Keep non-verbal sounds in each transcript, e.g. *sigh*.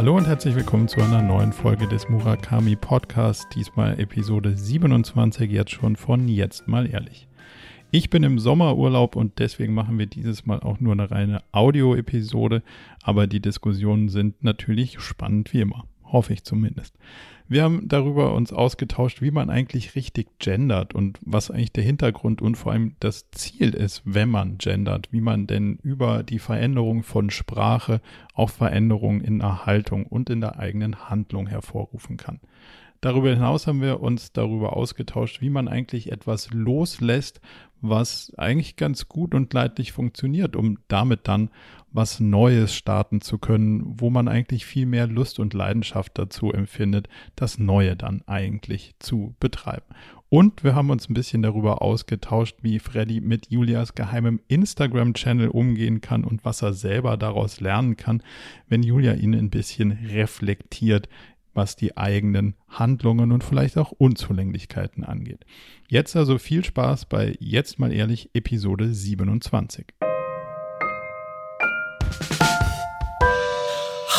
Hallo und herzlich willkommen zu einer neuen Folge des Murakami Podcasts. Diesmal Episode 27, jetzt schon von Jetzt mal ehrlich. Ich bin im Sommerurlaub und deswegen machen wir dieses Mal auch nur eine reine Audio-Episode, aber die Diskussionen sind natürlich spannend wie immer. Hoffe ich zumindest. Wir haben darüber uns ausgetauscht, wie man eigentlich richtig gendert und was eigentlich der Hintergrund und vor allem das Ziel ist, wenn man gendert, wie man denn über die Veränderung von Sprache auch Veränderungen in der Haltung und in der eigenen Handlung hervorrufen kann. Darüber hinaus haben wir uns darüber ausgetauscht, wie man eigentlich etwas loslässt, was eigentlich ganz gut und leidlich funktioniert, um damit dann was Neues starten zu können, wo man eigentlich viel mehr Lust und Leidenschaft dazu empfindet, das Neue dann eigentlich zu betreiben. Und wir haben uns ein bisschen darüber ausgetauscht, wie Freddy mit Julias geheimem Instagram-Channel umgehen kann und was er selber daraus lernen kann, wenn Julia ihn ein bisschen reflektiert, was die eigenen Handlungen und vielleicht auch Unzulänglichkeiten angeht. Jetzt also viel Spaß bei Jetzt mal ehrlich Episode 27.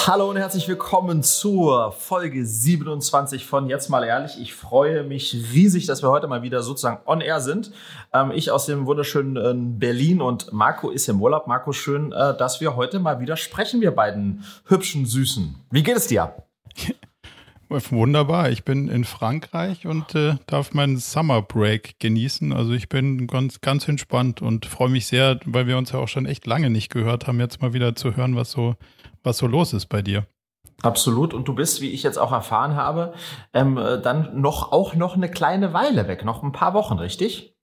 Hallo und herzlich willkommen zur Folge 27 von Jetzt mal ehrlich. Ich freue mich riesig, dass wir heute mal wieder sozusagen on air sind. Ähm, ich aus dem wunderschönen äh, Berlin und Marco ist im Urlaub. Marco, schön, äh, dass wir heute mal wieder sprechen, wir beiden hübschen Süßen. Wie geht es dir? *laughs* Wunderbar. Ich bin in Frankreich und äh, darf meinen Summer Break genießen. Also ich bin ganz, ganz entspannt und freue mich sehr, weil wir uns ja auch schon echt lange nicht gehört haben, jetzt mal wieder zu hören, was so, was so los ist bei dir. Absolut. Und du bist, wie ich jetzt auch erfahren habe, ähm, äh, dann noch auch noch eine kleine Weile weg, noch ein paar Wochen, richtig?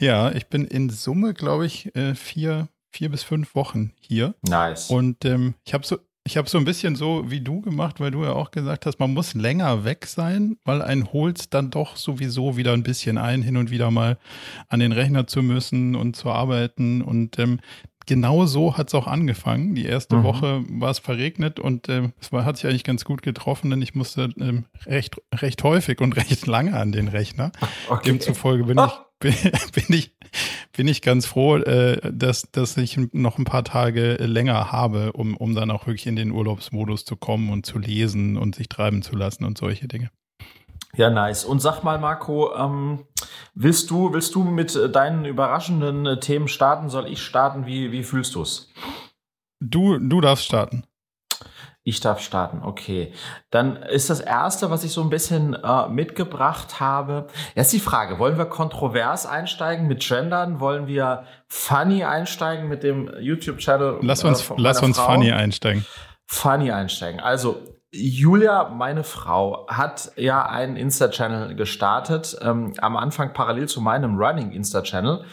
Ja, ich bin in Summe, glaube ich, äh, vier, vier bis fünf Wochen hier. Nice. Und ähm, ich habe so, ich habe so ein bisschen so wie du gemacht, weil du ja auch gesagt hast, man muss länger weg sein, weil ein holt dann doch sowieso wieder ein bisschen ein, hin und wieder mal an den Rechner zu müssen und zu arbeiten. Und ähm, genau so hat es auch angefangen. Die erste mhm. Woche war es verregnet und äh, es war, hat sich eigentlich ganz gut getroffen, denn ich musste ähm, recht, recht häufig und *laughs* recht lange an den Rechner. Okay. Demzufolge bin ich bin, *laughs* bin, ich, bin ich ganz froh, äh, dass, dass ich noch ein paar Tage länger habe, um, um dann auch wirklich in den Urlaubsmodus zu kommen und zu lesen und sich treiben zu lassen und solche Dinge. Ja, nice. Und sag mal, Marco, ähm, willst du, willst du mit deinen überraschenden äh, Themen starten? Soll ich starten? Wie, wie fühlst du es? Du, du darfst starten. Ich darf starten, okay. Dann ist das Erste, was ich so ein bisschen äh, mitgebracht habe, jetzt die Frage, wollen wir kontrovers einsteigen mit Gendern? Wollen wir funny einsteigen mit dem YouTube-Channel? Lass uns, äh, lass uns funny einsteigen. Funny einsteigen. Also Julia, meine Frau, hat ja einen Insta-Channel gestartet, ähm, am Anfang parallel zu meinem Running Insta-Channel.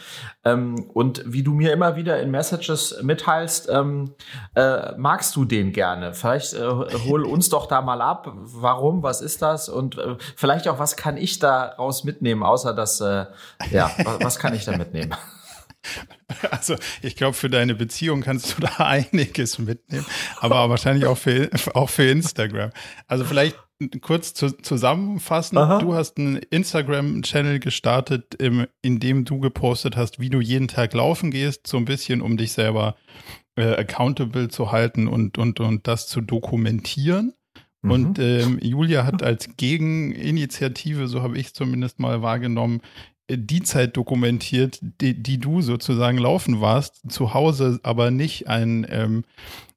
Ähm, und wie du mir immer wieder in Messages mitteilst, ähm, äh, magst du den gerne? Vielleicht äh, hol uns doch da mal ab. Warum? Was ist das? Und äh, vielleicht auch, was kann ich daraus mitnehmen, außer dass, äh, ja, was kann ich da mitnehmen? *laughs* Also ich glaube, für deine Beziehung kannst du *laughs* da einiges mitnehmen, aber wahrscheinlich auch für, auch für Instagram. Also vielleicht kurz zu, zusammenfassen. Aha. Du hast einen Instagram-Channel gestartet, im, in dem du gepostet hast, wie du jeden Tag laufen gehst, so ein bisschen, um dich selber äh, accountable zu halten und, und, und das zu dokumentieren. Mhm. Und ähm, Julia hat als Gegeninitiative, so habe ich es zumindest mal wahrgenommen, die Zeit dokumentiert, die, die du sozusagen laufen warst, zu Hause, aber nicht ein, ähm,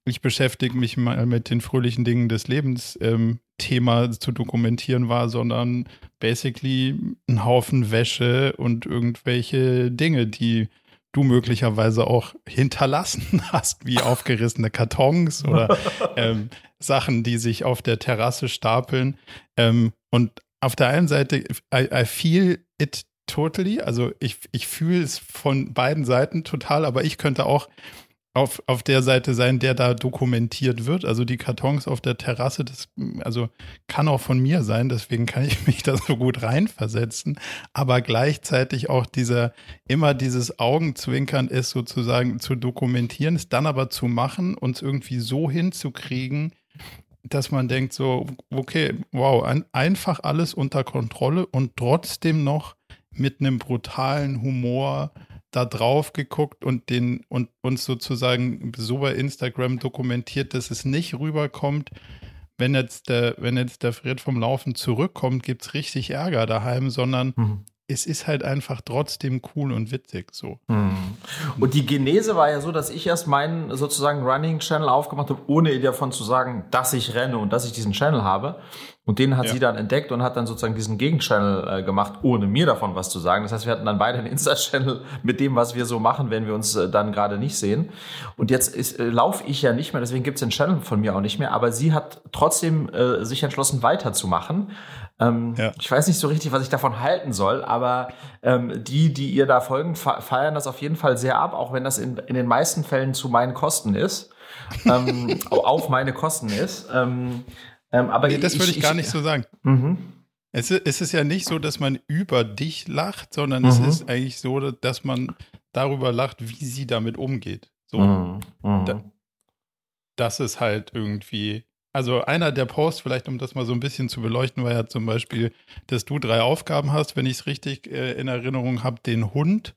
ich beschäftige mich mal mit den fröhlichen Dingen des Lebens ähm, Thema zu dokumentieren war, sondern basically ein Haufen Wäsche und irgendwelche Dinge, die du möglicherweise auch hinterlassen *laughs* hast, wie aufgerissene Kartons oder *laughs* ähm, Sachen, die sich auf der Terrasse stapeln. Ähm, und auf der einen Seite, I, I feel it totally. Also ich, ich fühle es von beiden Seiten total, aber ich könnte auch auf, auf der Seite sein, der da dokumentiert wird. Also die Kartons auf der Terrasse, das also kann auch von mir sein, deswegen kann ich *laughs* mich da so gut reinversetzen. Aber gleichzeitig auch dieser, immer dieses Augenzwinkern ist sozusagen zu dokumentieren, es dann aber zu machen, uns irgendwie so hinzukriegen, dass man denkt so, okay, wow, ein, einfach alles unter Kontrolle und trotzdem noch mit einem brutalen Humor da drauf geguckt und den und uns sozusagen so bei Instagram dokumentiert, dass es nicht rüberkommt, wenn jetzt der, wenn jetzt der Fred vom Laufen zurückkommt, gibt es richtig Ärger daheim, sondern mhm es ist halt einfach trotzdem cool und witzig so. Hm. Und die Genese war ja so, dass ich erst meinen sozusagen Running Channel aufgemacht habe, ohne davon zu sagen, dass ich renne und dass ich diesen Channel habe. Und den hat ja. sie dann entdeckt und hat dann sozusagen diesen Gegenchannel äh, gemacht, ohne mir davon was zu sagen. Das heißt, wir hatten dann beide einen *laughs* Insta-Channel mit dem, was wir so machen, wenn wir uns äh, dann gerade nicht sehen. Und jetzt äh, laufe ich ja nicht mehr, deswegen gibt es den Channel von mir auch nicht mehr. Aber sie hat trotzdem äh, sich entschlossen, weiterzumachen. Ähm, ja. Ich weiß nicht so richtig, was ich davon halten soll, aber ähm, die, die ihr da folgen, feiern das auf jeden Fall sehr ab, auch wenn das in, in den meisten Fällen zu meinen Kosten ist. ähm, *laughs* auf meine Kosten ist. Ähm, ähm, aber nee, das würde ich, ich, gar nicht so sagen. Mhm. Es, ist, es ist ja nicht so, dass man über dich lacht, sondern mhm. es ist eigentlich so, dass man darüber lacht, wie sie damit umgeht. So. Mhm. mhm. Da, das ist halt irgendwie also einer der Posts, vielleicht um das mal so ein bisschen zu beleuchten, war ja zum Beispiel, dass du drei Aufgaben hast, wenn ich es richtig äh, in Erinnerung habe, den Hund,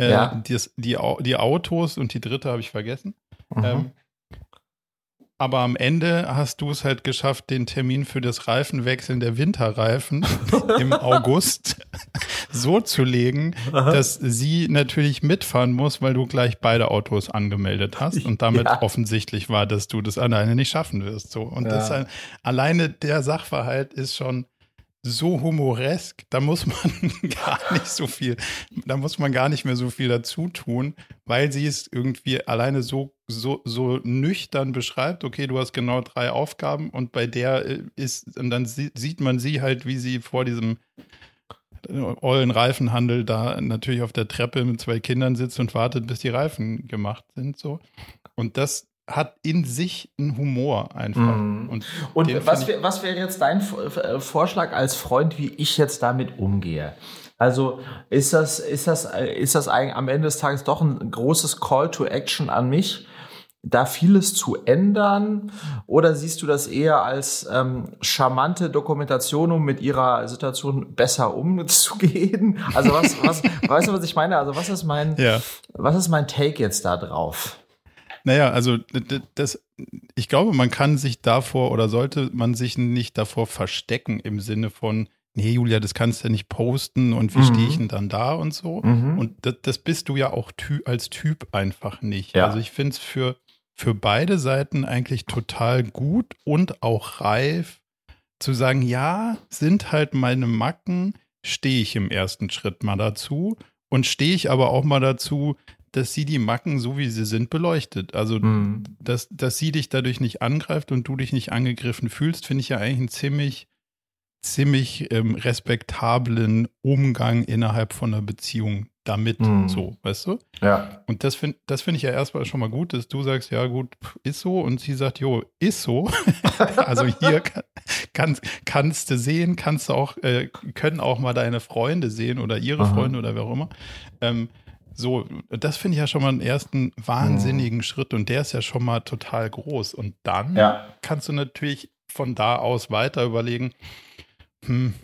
äh, ja. die, die, die, Autos und die dritte habe ich vergessen. Mhm. Ähm, aber am Ende hast du es halt geschafft, den Termin für das Reifenwechseln der Winterreifen *laughs* im August so zu legen, Aha. dass sie natürlich mitfahren muss, weil du gleich beide Autos angemeldet hast und damit ja. offensichtlich war, dass du das alleine nicht schaffen wirst. So. Und ja. das ein, alleine der Sachverhalt ist schon so humoresk, da muss man *laughs* gar nicht so viel, da muss man gar nicht mehr so viel dazu tun, weil sie es irgendwie alleine so, so, so nüchtern beschreibt, okay, du hast genau drei Aufgaben und bei der äh, ist, und dann sieht man sie halt, wie sie vor diesem äh, ollen Reifenhandel da natürlich auf der Treppe mit zwei Kindern sitzt und wartet, bis die Reifen gemacht sind, so. Und das, hat in sich einen Humor einfach. Mm. Und, und was, wär, was wäre jetzt dein äh, Vorschlag als Freund, wie ich jetzt damit umgehe? Also ist das, ist das, äh, ist das eigentlich am Ende des Tages doch ein großes Call to Action an mich, da vieles zu ändern? Oder siehst du das eher als ähm, charmante Dokumentation, um mit ihrer Situation besser umzugehen? Also was, was, *laughs* weißt du, was ich meine? Also was ist mein, ja. was ist mein Take jetzt da drauf? Naja, also das, ich glaube, man kann sich davor oder sollte man sich nicht davor verstecken im Sinne von, nee, Julia, das kannst du ja nicht posten und wie mhm. stehe ich denn dann da und so. Mhm. Und das, das, bist du ja auch ty als Typ einfach nicht. Ja. Also ich finde es für, für beide Seiten eigentlich total gut und auch reif zu sagen, ja, sind halt meine Macken, stehe ich im ersten Schritt mal dazu und stehe ich aber auch mal dazu, dass sie die Macken, so wie sie sind, beleuchtet. Also, mhm. dass, dass sie dich dadurch nicht angreift und du dich nicht angegriffen fühlst, finde ich ja eigentlich einen ziemlich, ziemlich ähm, respektablen Umgang innerhalb von einer Beziehung damit, mhm. so, weißt du? Ja. Und das finde das find ich ja erstmal schon mal gut, dass du sagst, ja gut, ist so und sie sagt, jo, ist so. *laughs* also hier kann, kannst, kannst du sehen, kannst du auch, äh, können auch mal deine Freunde sehen oder ihre Aha. Freunde oder wer auch immer. Ähm, so, das finde ich ja schon mal einen ersten wahnsinnigen mhm. Schritt und der ist ja schon mal total groß. Und dann ja. kannst du natürlich von da aus weiter überlegen, hm,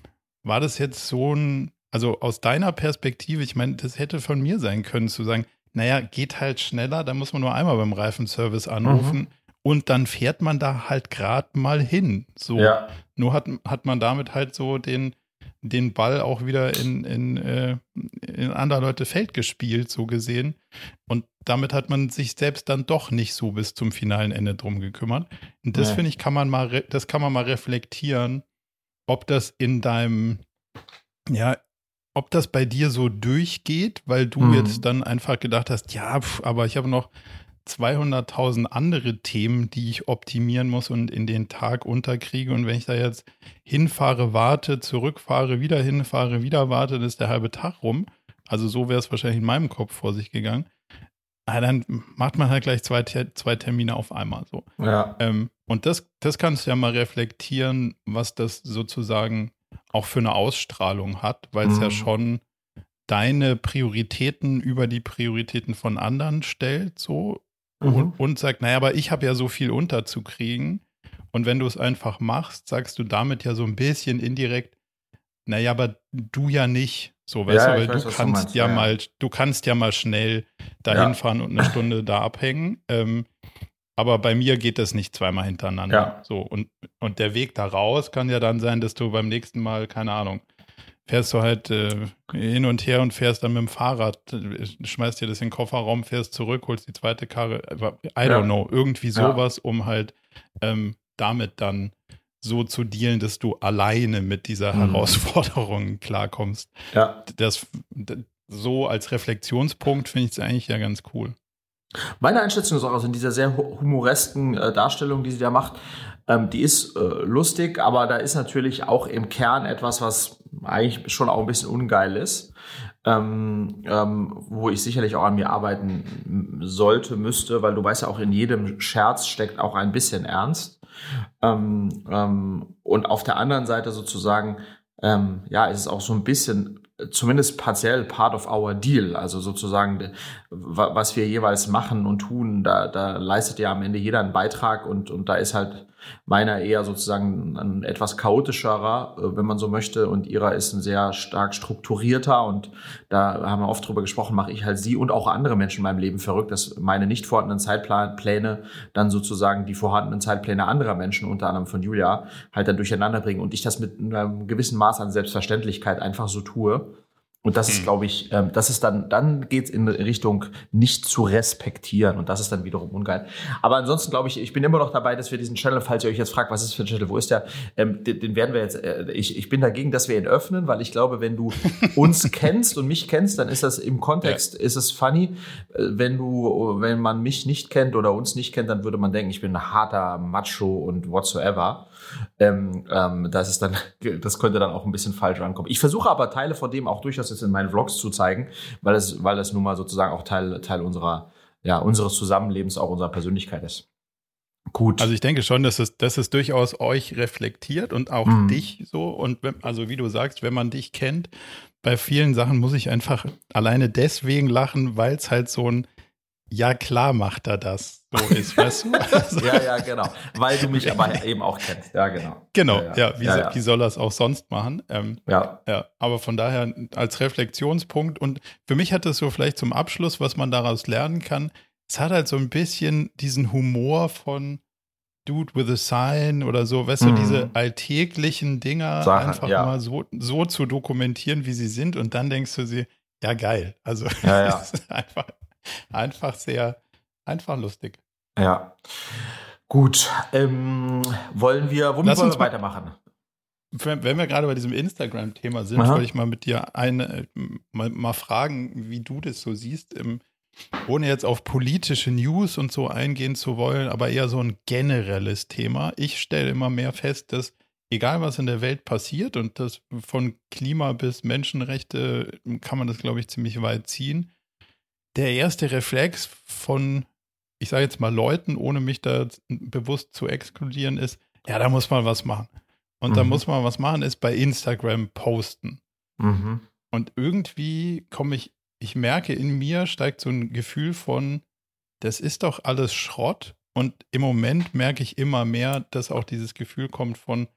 war das jetzt so ein, also aus deiner Perspektive, ich meine, das hätte von mir sein können, zu sagen, naja, geht halt schneller, da muss man nur einmal beim Reifenservice anrufen mhm. und dann fährt man da halt gerade mal hin. So, ja. nur hat, hat man damit halt so den, den Ball auch wieder in, in, äh, in andere Leute Feld gespielt, so gesehen. Und damit hat man sich selbst dann doch nicht so bis zum finalen Ende drum gekümmert. Und das ja. finde ich, kann man mal, das kann man mal reflektieren, ob das in deinem, ja, ob das bei dir so durchgeht, weil du mhm. jetzt dann einfach gedacht hast, ja, pf, aber ich habe noch 200.000 andere Themen, die ich optimieren muss und in den Tag unterkriege. Und wenn ich da jetzt hinfahre, warte, zurückfahre, wieder hinfahre, wieder warte, dann ist der halbe Tag rum. Also so wäre es wahrscheinlich in meinem Kopf vor sich gegangen. Ah, dann macht man halt gleich zwei, zwei Termine auf einmal so. Ja. Ähm, und das, das kannst du ja mal reflektieren, was das sozusagen auch für eine Ausstrahlung hat, weil es mhm. ja schon deine Prioritäten über die Prioritäten von anderen stellt, so mhm. und, und sagt, naja, aber ich habe ja so viel unterzukriegen. Und wenn du es einfach machst, sagst du damit ja so ein bisschen indirekt, naja, aber du ja nicht. So, weißt ja, du, weil du weiß, kannst du ja, ja, mal, du kannst ja mal schnell dahin ja. fahren und eine Stunde da abhängen. Ähm, aber bei mir geht das nicht zweimal hintereinander. So, und, und der Weg da raus kann ja dann sein, dass du beim nächsten Mal, keine Ahnung, fährst du halt äh, hin und her und fährst dann mit dem Fahrrad, äh, schmeißt dir das in den Kofferraum, fährst zurück, holst die zweite Karre. I don't know, irgendwie sowas, um halt ähm, damit dann so zu dealen, dass du alleine mit dieser mhm. Herausforderung klarkommst. Ja. Das, das so als Reflexionspunkt finde ich es eigentlich ja ganz cool. Meine Einschätzung ist auch, also in dieser sehr humoresken äh, Darstellung, die sie da macht, ähm, die ist äh, lustig, aber da ist natürlich auch im Kern etwas, was eigentlich schon auch ein bisschen ungeil ist, ähm, ähm, wo ich sicherlich auch an mir arbeiten sollte, müsste, weil du weißt ja auch, in jedem Scherz steckt auch ein bisschen Ernst. Ähm, ähm, und auf der anderen Seite sozusagen, ähm, ja, ist es auch so ein bisschen zumindest partiell part of our deal. Also sozusagen, was wir jeweils machen und tun, da, da leistet ja am Ende jeder einen Beitrag und, und da ist halt meiner eher sozusagen ein etwas chaotischerer, äh, wenn man so möchte, und ihrer ist ein sehr stark strukturierter und da haben wir oft drüber gesprochen, mache ich halt sie und auch andere Menschen in meinem Leben verrückt, dass meine nicht vorhandenen Zeitpläne dann sozusagen die vorhandenen Zeitpläne anderer Menschen, unter anderem von Julia, halt dann durcheinander bringen und ich das mit einem gewissen Maß an Selbstverständlichkeit einfach so tue. Und das ist, hm. glaube ich, ähm, das ist dann, dann geht's in Richtung nicht zu respektieren und das ist dann wiederum ungeil. Aber ansonsten glaube ich, ich bin immer noch dabei, dass wir diesen Channel, falls ihr euch jetzt fragt, was ist für ein Channel, wo ist der, ähm, den, den werden wir jetzt, äh, ich, ich bin dagegen, dass wir ihn öffnen, weil ich glaube, wenn du *laughs* uns kennst und mich kennst, dann ist das im Kontext, ja. ist es funny. Äh, wenn du, wenn man mich nicht kennt oder uns nicht kennt, dann würde man denken, ich bin ein harter Macho und whatsoever ähm, ähm, das ist dann, *laughs* das könnte dann auch ein bisschen falsch ankommen. Ich versuche aber Teile von dem auch durchaus jetzt in meinen Vlogs zu zeigen, weil es, weil es nun mal sozusagen auch Teil, Teil unserer, ja, unseres Zusammenlebens, auch unserer Persönlichkeit ist. Gut. Also ich denke schon, dass es, dass es durchaus euch reflektiert und auch mhm. dich so. Und wenn, also wie du sagst, wenn man dich kennt, bei vielen Sachen muss ich einfach alleine deswegen lachen, weil es halt so ein ja, klar macht er das. So ist, weißt du? Also, ja, ja, genau. Weil du mich aber eben auch kennst. Ja, genau. Genau, ja, ja. Wie, ja, ja. wie, soll er es auch sonst machen? Ähm, ja. ja. Aber von daher als Reflexionspunkt und für mich hat das so vielleicht zum Abschluss, was man daraus lernen kann. Es hat halt so ein bisschen diesen Humor von Dude with a Sign oder so, weißt mhm. du, diese alltäglichen Dinger Sachen, einfach mal so, so zu dokumentieren, wie sie sind und dann denkst du sie, ja, geil. Also, ja, ja. *laughs* einfach einfach sehr, einfach lustig. Ja. Gut. Ähm, wollen wir, womit Lass wollen wir weitermachen? Wenn, wir gerade bei diesem Instagram-Thema sind, wollte ich mal mit dir eine, mal, mal, fragen, wie du das so siehst, im, ohne jetzt auf politische News und so eingehen zu wollen, aber eher so ein generelles Thema. Ich stelle immer mehr fest, dass egal was in der Welt passiert und das von Klima bis Menschenrechte kann man das, glaube ich, ziemlich weit ziehen, der erste Reflex von, ich sage jetzt mal Leuten, ohne mich da bewusst zu exkludieren, ist, ja, da muss man was machen. Und mhm. da muss man was machen, ist bei Instagram posten. Mhm. Und irgendwie komme ich, ich merke, in mir steigt so ein Gefühl von, das ist doch alles Schrott. Und im Moment merke ich immer mehr, dass auch dieses Gefühl kommt von,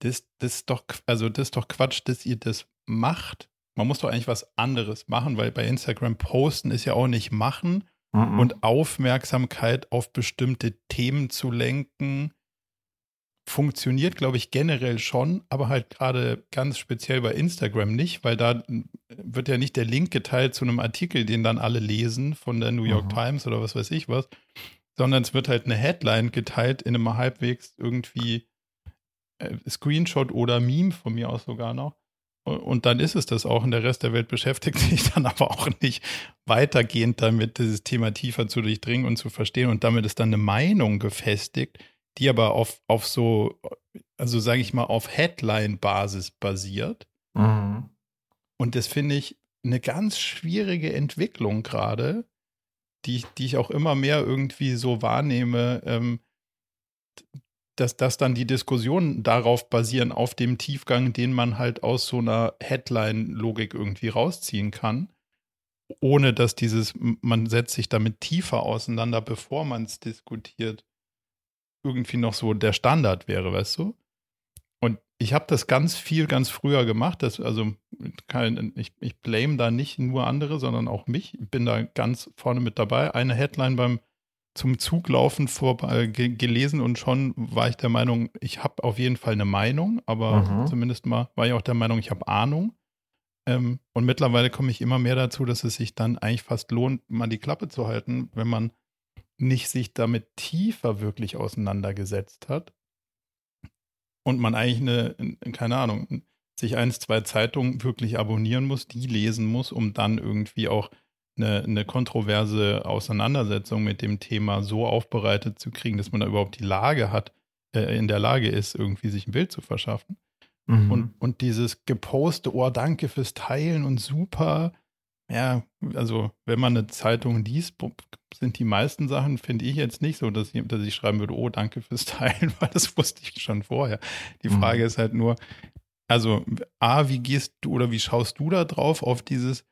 das, das doch, also das ist doch Quatsch, dass ihr das macht man muss doch eigentlich was anderes machen, weil bei Instagram posten ist ja auch nicht machen mhm. und Aufmerksamkeit auf bestimmte Themen zu lenken funktioniert, glaube ich, generell schon, aber halt gerade ganz speziell bei Instagram nicht, weil da wird ja nicht der Link geteilt zu einem Artikel, den dann alle lesen von der New York mhm. Times oder was weiß ich was, sondern es wird halt eine Headline geteilt in einem halbwegs irgendwie äh, Screenshot oder Meme von mir aus sogar noch. Und dann ist es das auch. Und der Rest der Welt beschäftigt *laughs* sich dann aber auch nicht weitergehend damit, dieses Thema tiefer zu durchdringen und zu verstehen. Und damit ist dann eine Meinung gefestigt, die aber auf, auf so, also sage ich mal, auf Headline-Basis basiert. Mhm. Und das finde ich eine ganz schwierige Entwicklung gerade, die, die ich auch immer mehr irgendwie so wahrnehme, ähm, dass, dass dann die Diskussionen darauf basieren, auf dem Tiefgang, den man halt aus so einer Headline-Logik irgendwie rausziehen kann, ohne dass dieses, man setzt sich damit tiefer auseinander, bevor man es diskutiert, irgendwie noch so der Standard wäre, weißt du? und ich habe das ganz viel, ganz früher gemacht. Das, also kein, ich, ich blame da nicht nur andere, sondern auch mich. Ich bin da ganz vorne mit dabei. Eine Headline beim zum Zuglaufen vorbei, gelesen und schon war ich der Meinung, ich habe auf jeden Fall eine Meinung, aber mhm. zumindest mal war ich auch der Meinung, ich habe Ahnung. Ähm, und mittlerweile komme ich immer mehr dazu, dass es sich dann eigentlich fast lohnt, mal die Klappe zu halten, wenn man nicht sich damit tiefer wirklich auseinandergesetzt hat und man eigentlich eine, keine Ahnung, sich eins, zwei Zeitungen wirklich abonnieren muss, die lesen muss, um dann irgendwie auch eine, eine kontroverse Auseinandersetzung mit dem Thema so aufbereitet zu kriegen, dass man da überhaupt die Lage hat, äh, in der Lage ist, irgendwie sich ein Bild zu verschaffen. Mhm. Und, und dieses geposte, oh, danke fürs Teilen und super. Ja, also wenn man eine Zeitung liest, sind die meisten Sachen, finde ich jetzt nicht so, dass ich, dass ich schreiben würde, oh, danke fürs Teilen, *laughs* weil das wusste ich schon vorher. Die mhm. Frage mhm. ist halt nur, also A, wie gehst du oder wie schaust du da drauf auf dieses,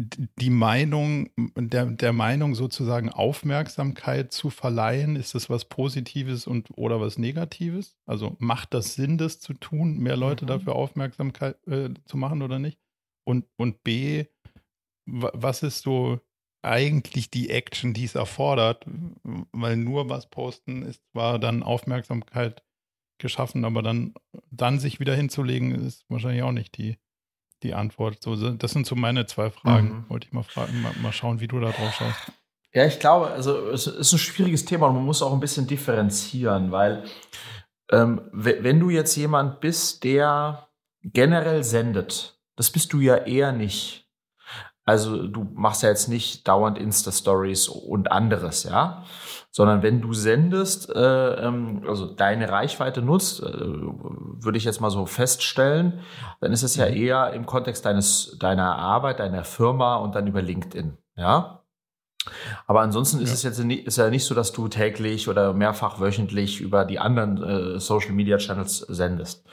die Meinung, der, der Meinung sozusagen Aufmerksamkeit zu verleihen, ist das was Positives und oder was Negatives? Also macht das Sinn, das zu tun, mehr Leute mhm. dafür Aufmerksamkeit äh, zu machen oder nicht? Und, und B, was ist so eigentlich die Action, die es erfordert? Weil nur was posten ist zwar dann Aufmerksamkeit geschaffen, aber dann, dann sich wieder hinzulegen, ist wahrscheinlich auch nicht die die Antwort. So, das sind so meine zwei Fragen. Mhm. Wollte ich mal fragen, mal, mal schauen, wie du da drauf schaust. Ja, ich glaube, also es ist ein schwieriges Thema und man muss auch ein bisschen differenzieren, weil ähm, wenn du jetzt jemand bist, der generell sendet, das bist du ja eher nicht. Also du machst ja jetzt nicht dauernd Insta-Stories und anderes, ja sondern wenn du sendest, äh, ähm, also deine Reichweite nutzt, äh, würde ich jetzt mal so feststellen, dann ist es ja mhm. eher im Kontext deines, deiner Arbeit, deiner Firma und dann über LinkedIn, ja. Aber ansonsten ist ja. es jetzt nicht, ist ja nicht so, dass du täglich oder mehrfach wöchentlich über die anderen äh, Social Media Channels sendest.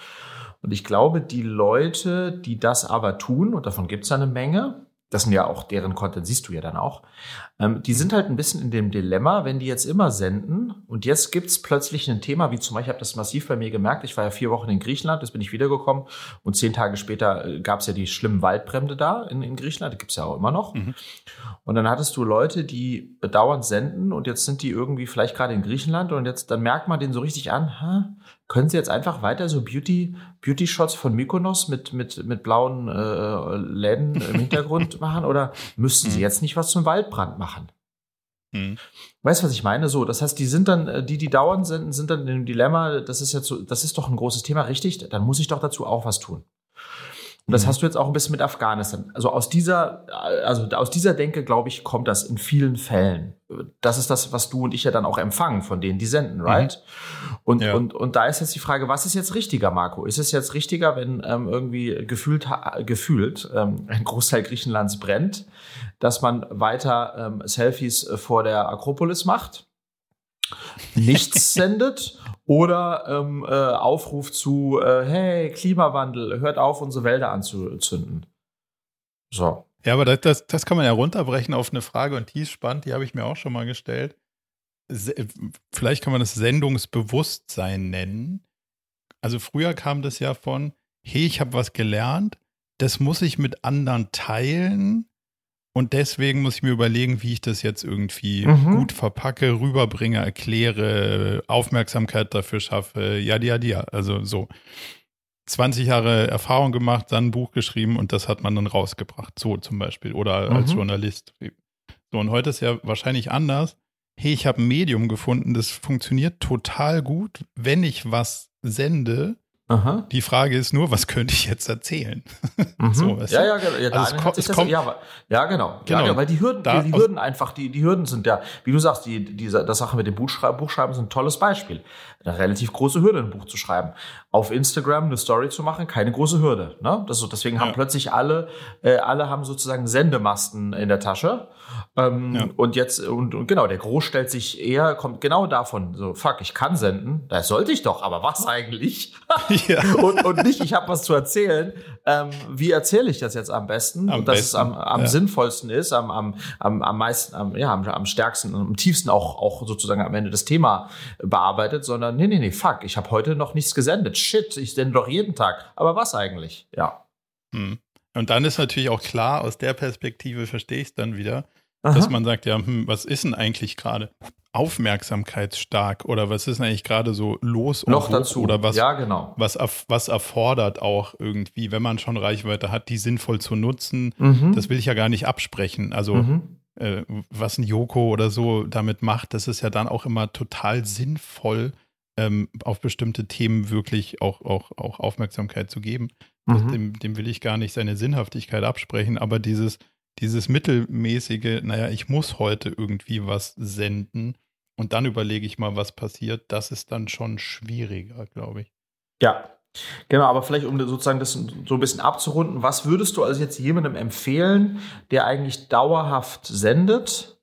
Und ich glaube, die Leute, die das aber tun, und davon gibt es eine Menge, das sind ja auch deren Content, siehst du ja dann auch. Ähm, die sind halt ein bisschen in dem Dilemma, wenn die jetzt immer senden und jetzt gibt's plötzlich ein Thema, wie zum Beispiel, ich habe das massiv bei mir gemerkt, ich war ja vier Wochen in Griechenland, jetzt bin ich wiedergekommen und zehn Tage später äh, gab's ja die schlimmen Waldbrände da in, in Griechenland, die gibt's ja auch immer noch. Mhm. Und dann hattest du Leute, die bedauernd senden und jetzt sind die irgendwie vielleicht gerade in Griechenland und jetzt, dann merkt man den so richtig an, ha, können Sie jetzt einfach weiter so Beauty, Beauty Shots von Mykonos mit, mit, mit blauen äh, Läden im *laughs* Hintergrund machen oder müssten Sie mhm. jetzt nicht was zum Waldbrand machen? Mhm. Weißt du, was ich meine? So, das heißt, die sind dann, äh, die, die dauernd sind, sind dann in dem Dilemma, das ist jetzt so, das ist doch ein großes Thema, richtig? Dann muss ich doch dazu auch was tun. Und das mhm. hast du jetzt auch ein bisschen mit Afghanistan. Also aus dieser, also aus dieser Denke, glaube ich, kommt das in vielen Fällen. Das ist das, was du und ich ja dann auch empfangen von denen, die senden, right? Mhm. Und, ja. und, und da ist jetzt die Frage, was ist jetzt richtiger, Marco? Ist es jetzt richtiger, wenn ähm, irgendwie gefühlt, gefühlt ähm, ein Großteil Griechenlands brennt, dass man weiter ähm, Selfies vor der Akropolis macht? Nichts *laughs* sendet oder ähm, äh, Aufruf zu, äh, hey, Klimawandel, hört auf, unsere Wälder anzuzünden. So. Ja, aber das, das, das kann man ja runterbrechen auf eine Frage und die ist spannend, die habe ich mir auch schon mal gestellt. Se vielleicht kann man das Sendungsbewusstsein nennen. Also früher kam das ja von, hey, ich habe was gelernt, das muss ich mit anderen teilen und deswegen muss ich mir überlegen, wie ich das jetzt irgendwie mhm. gut verpacke, rüberbringe, erkläre, Aufmerksamkeit dafür schaffe. Ja, ja, ja. Also so 20 Jahre Erfahrung gemacht, dann ein Buch geschrieben und das hat man dann rausgebracht. So zum Beispiel. Oder als mhm. Journalist. So, und heute ist ja wahrscheinlich anders. Hey, ich habe ein Medium gefunden, das funktioniert total gut, wenn ich was sende Aha. Die Frage ist nur, was könnte ich jetzt erzählen? *laughs* Mhm. so, ja, ja, genau. Ja, also es, es kommt, ja, ja, genau. genau. Ja, weil die Hürden, da, die, die Hürden einfach, die, die Hürden sind ja, wie du sagst, die, die, das Sache mit dem Buchschreiben, Buchschreiben ist ein tolles Beispiel. Eine relativ große Hürde, ein Buch zu schreiben. Auf Instagram eine Story zu machen, keine große Hürde. Ne? Das, deswegen haben plötzlich alle, äh, alle haben sozusagen Sendemasten in der Tasche Ähm, ja. Und jetzt, und, und, genau, der Groß stellt sich eher, kommt genau davon, so, fuck, ich kann senden, das sollte ich doch, aber was eigentlich? *laughs* *laughs* *laughs* ja. und, und nicht, ich habe was zu erzählen. Ähm, wie erzähle ich das jetzt am besten? Am dass besten. es am, am ja. sinnvollsten ist, am, am, am, am meisten, am, ja, am, am stärksten und am tiefsten auch, auch sozusagen am Ende das Thema bearbeitet, sondern nee, nee, nee, fuck, ich habe heute noch nichts gesendet. Shit, ich sende doch jeden Tag. Aber was eigentlich? Ja. Hm. Und dann ist natürlich auch klar, aus der Perspektive verstehe ich es dann wieder, Aha. dass man sagt, ja, hm, was ist denn eigentlich gerade aufmerksamkeitsstark oder was ist denn eigentlich gerade so los und noch dazu oder was, ja, genau. was, was erfordert auch irgendwie, wenn man schon Reichweite hat, die sinnvoll zu nutzen. Mhm. Das will ich ja gar nicht absprechen. Also mhm. äh, was ein Joko oder so damit macht, das ist ja dann auch immer total sinnvoll, ähm, auf bestimmte Themen wirklich auch, auch, auch Aufmerksamkeit zu geben. Mhm. Dem, dem will ich gar nicht seine Sinnhaftigkeit absprechen, aber dieses dieses mittelmäßige, naja, ich muss heute irgendwie was senden und dann überlege ich mal, was passiert, das ist dann schon schwieriger, glaube ich. Ja, Genau, aber vielleicht um sozusagen das so ein bisschen abzurunden, was würdest du also jetzt jemandem empfehlen, der eigentlich dauerhaft sendet,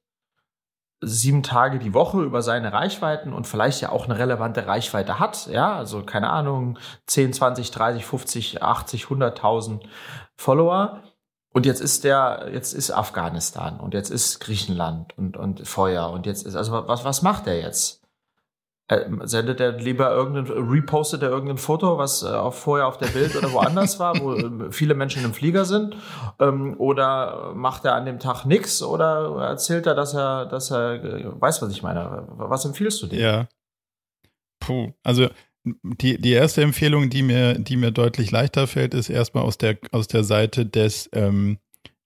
sieben Tage die Woche über seine Reichweiten und vielleicht ja auch eine relevante Reichweite hat, ja, also keine Ahnung, 10, 20, 30, 50, 80, 100.000 Follower und jetzt ist der, jetzt ist Afghanistan und jetzt ist Griechenland und, und Feuer und jetzt ist, also was, was macht er jetzt? Äh, sendet er lieber irgendein, repostet er irgendein Foto, was äh, auf, vorher auf der Bild oder woanders war, wo äh, viele Menschen im Flieger sind? Ähm, oder macht er an dem Tag nichts oder erzählt er, dass er, dass er, weiß was ich meine? Was empfiehlst du dir? Ja. Puh, also die, die erste Empfehlung, die mir, die mir deutlich leichter fällt, ist erstmal aus der, aus der Seite des, ähm,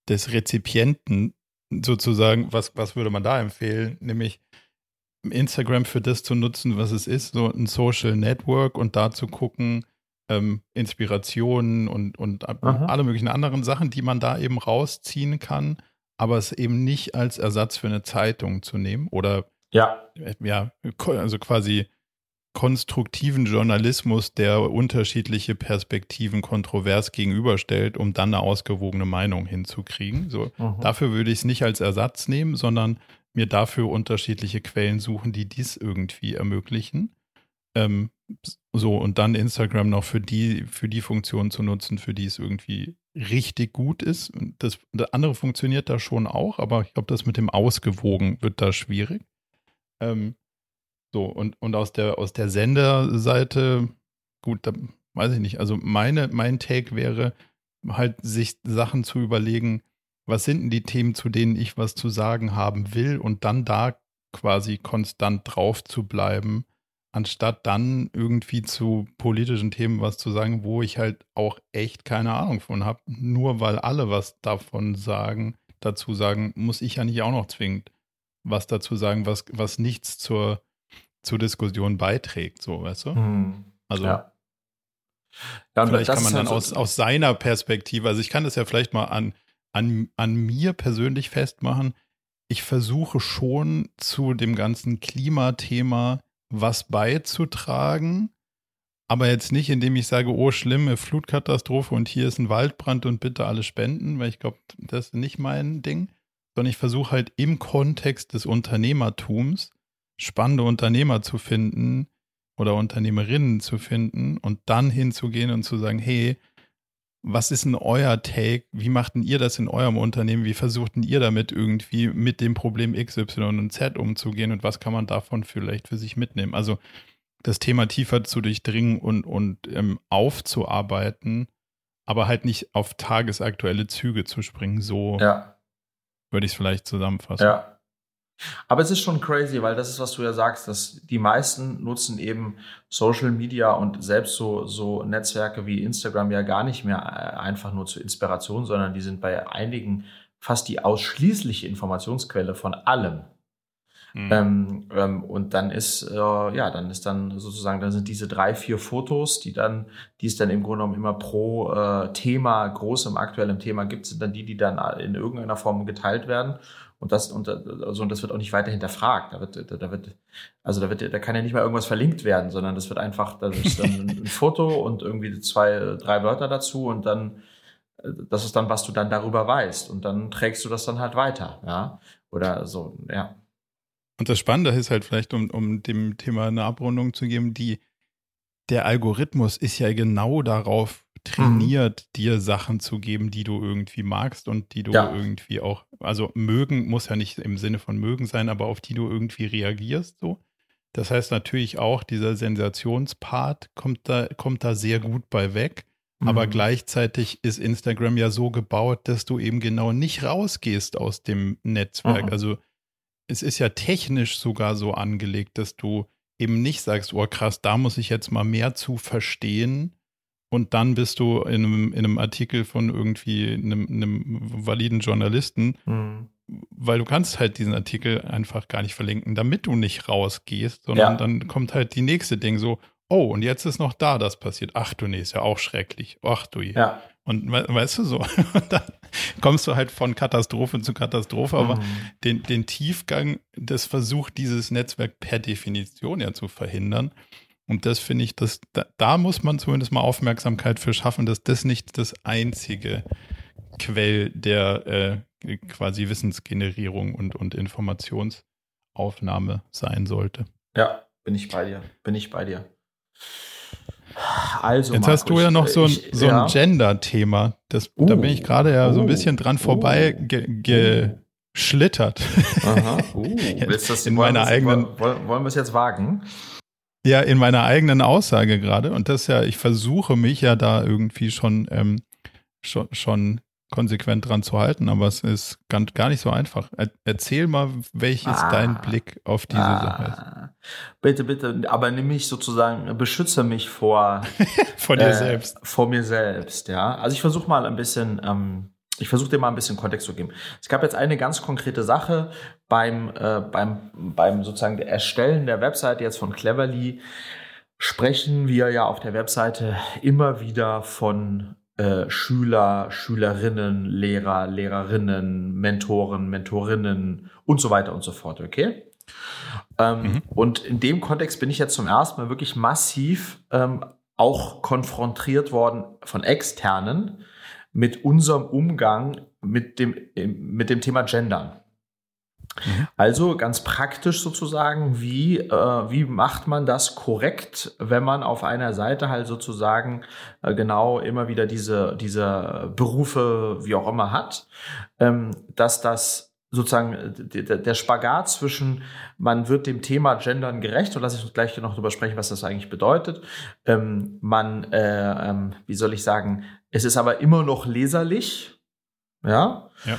des Rezipienten sozusagen. Was, was würde man da empfehlen? Nämlich Instagram für das zu nutzen, was es ist, so ein Social Network und da zu gucken, ähm, Inspirationen und, und Aha. alle möglichen anderen Sachen, die man da eben rausziehen kann, aber es eben nicht als Ersatz für eine Zeitung zu nehmen oder ja, ja also quasi konstruktiven Journalismus, der unterschiedliche Perspektiven kontrovers gegenüberstellt, um dann eine ausgewogene Meinung hinzukriegen. So, mhm. Dafür würde ich es nicht als Ersatz nehmen, sondern mir dafür unterschiedliche Quellen suchen, die dies irgendwie ermöglichen. Ähm, so, und dann Instagram noch für die, für die Funktion zu nutzen, für die es irgendwie richtig gut ist. Das, das andere funktioniert da schon auch, aber ich glaube, das mit dem Ausgewogen wird da schwierig. Ähm, so, und, und aus der, aus der Senderseite, gut, da weiß ich nicht. Also meine, mein Take wäre halt, sich Sachen zu überlegen, was sind denn die Themen, zu denen ich was zu sagen haben will und dann da quasi konstant drauf zu bleiben, anstatt dann irgendwie zu politischen Themen was zu sagen, wo ich halt auch echt keine Ahnung von habe. Nur weil alle was davon sagen, dazu sagen, muss ich ja nicht auch noch zwingend was dazu sagen, was, was nichts zur zur Diskussion beiträgt, so, weißt du? Hm. Also. Ja. Ja, vielleicht kann man dann halt aus, aus seiner Perspektive, also ich kann das ja vielleicht mal an, an, an mir persönlich festmachen. Ich versuche schon zu dem ganzen Klimathema was beizutragen, aber jetzt nicht, indem ich sage, oh, schlimme Flutkatastrophe und hier ist ein Waldbrand und bitte alle spenden, weil ich glaube, das ist nicht mein Ding, sondern ich versuche halt im Kontext des Unternehmertums spannende Unternehmer zu finden oder Unternehmerinnen zu finden und dann hinzugehen und zu sagen, hey, was ist denn euer Take? Wie macht denn ihr das in eurem Unternehmen? Wie versucht denn ihr damit irgendwie mit dem Problem X, Y und Z umzugehen und was kann man davon vielleicht für sich mitnehmen? Also das Thema tiefer zu durchdringen und, und ähm, aufzuarbeiten, aber halt nicht auf tagesaktuelle Züge zu springen. So ja. würde ich es vielleicht zusammenfassen. Ja. Aber es ist schon crazy, weil das ist, was du ja sagst, dass die meisten nutzen eben Social Media und selbst so, so Netzwerke wie Instagram ja gar nicht mehr äh, einfach nur zur Inspiration, sondern die sind bei einigen fast die ausschließliche Informationsquelle von allem. Mhm. Ähm, ähm, und dann ist, äh, ja, dann ist dann sozusagen, dann sind diese drei, vier Fotos, die dann, die es dann im Grunde genommen immer pro äh, Thema, großem aktuellem Thema gibt, sind dann die, die dann in irgendeiner Form geteilt werden. Und das, und, also, und das wird auch nicht weiter hinterfragt. Da wird, da wird, also da wird, da kann ja nicht mal irgendwas verlinkt werden, sondern das wird einfach, da ist dann ein Foto und irgendwie zwei, drei Wörter dazu und dann, das ist dann, was du dann darüber weißt. Und dann trägst du das dann halt weiter, ja. oder so, ja. Und das Spannende ist halt vielleicht, um, um dem Thema eine Abrundung zu geben, die, der Algorithmus ist ja genau darauf trainiert, mhm. dir Sachen zu geben, die du irgendwie magst und die du ja. irgendwie auch, also mögen muss ja nicht im Sinne von mögen sein, aber auf die du irgendwie reagierst so. Das heißt natürlich auch, dieser Sensationspart kommt da, kommt da sehr gut bei weg. Mhm. Aber gleichzeitig ist Instagram ja so gebaut, dass du eben genau nicht rausgehst aus dem Netzwerk. Mhm. Also es ist ja technisch sogar so angelegt, dass du eben nicht sagst, oh krass, da muss ich jetzt mal mehr zu verstehen. Und dann bist du in einem, in einem Artikel von irgendwie einem, einem validen Journalisten, mhm. weil du kannst halt diesen Artikel einfach gar nicht verlinken, damit du nicht rausgehst, sondern ja. dann kommt halt die nächste Ding so, oh, und jetzt ist noch da das passiert. Ach du nee, ist ja auch schrecklich. Ach du. Ja. Und weißt du so, *laughs* dann kommst du halt von Katastrophe zu Katastrophe, aber mhm. den, den Tiefgang, das versucht dieses Netzwerk per Definition ja zu verhindern. Und das finde ich, das, da, da, muss man zumindest mal Aufmerksamkeit für schaffen, dass das nicht das einzige Quell der äh, quasi Wissensgenerierung und, und Informationsaufnahme sein sollte. Ja, bin ich bei dir. Bin ich bei dir. Also, Jetzt Marco, hast du ja noch so ein, ich, so ein ja. Gender-Thema. Uh, da bin ich gerade ja uh, so ein bisschen dran vorbei uh. ge, geschlittert. *laughs* Aha. Uh. Willst das in meiner eigenen. Wollen, wollen wir es jetzt wagen? Ja, in meiner eigenen Aussage gerade. Und das ja, ich versuche mich ja da irgendwie schon, ähm, schon, schon konsequent dran zu halten, aber es ist ganz, gar nicht so einfach. Er, erzähl mal, welches ah, dein Blick auf diese ah, Sache ist. Bitte, bitte, aber nimm mich sozusagen, beschütze mich vor *laughs* vor dir äh, selbst. Vor mir selbst, ja. Also ich versuche mal ein bisschen, ähm, ich versuche dir mal ein bisschen Kontext zu geben. Es gab jetzt eine ganz konkrete Sache beim, äh, beim, beim sozusagen Erstellen der Webseite jetzt von Cleverly sprechen wir ja auf der Webseite immer wieder von äh, Schüler, Schülerinnen, Lehrer, Lehrerinnen, Mentoren, Mentorinnen und so weiter und so fort, okay? Ähm, mhm. Und in dem Kontext bin ich jetzt zum ersten Mal wirklich massiv ähm, auch konfrontiert worden von Externen mit unserem Umgang mit dem, mit dem Thema Gendern. Mhm. Also ganz praktisch sozusagen, wie, äh, wie macht man das korrekt, wenn man auf einer Seite halt sozusagen äh, genau immer wieder diese, diese Berufe, wie auch immer hat, ähm, dass das sozusagen äh, der Spagat zwischen, man wird dem Thema Gendern gerecht, und lass ich gleich noch darüber sprechen, was das eigentlich bedeutet. Ähm, man, äh, ähm, wie soll ich sagen, es ist aber immer noch leserlich, ja. Ja.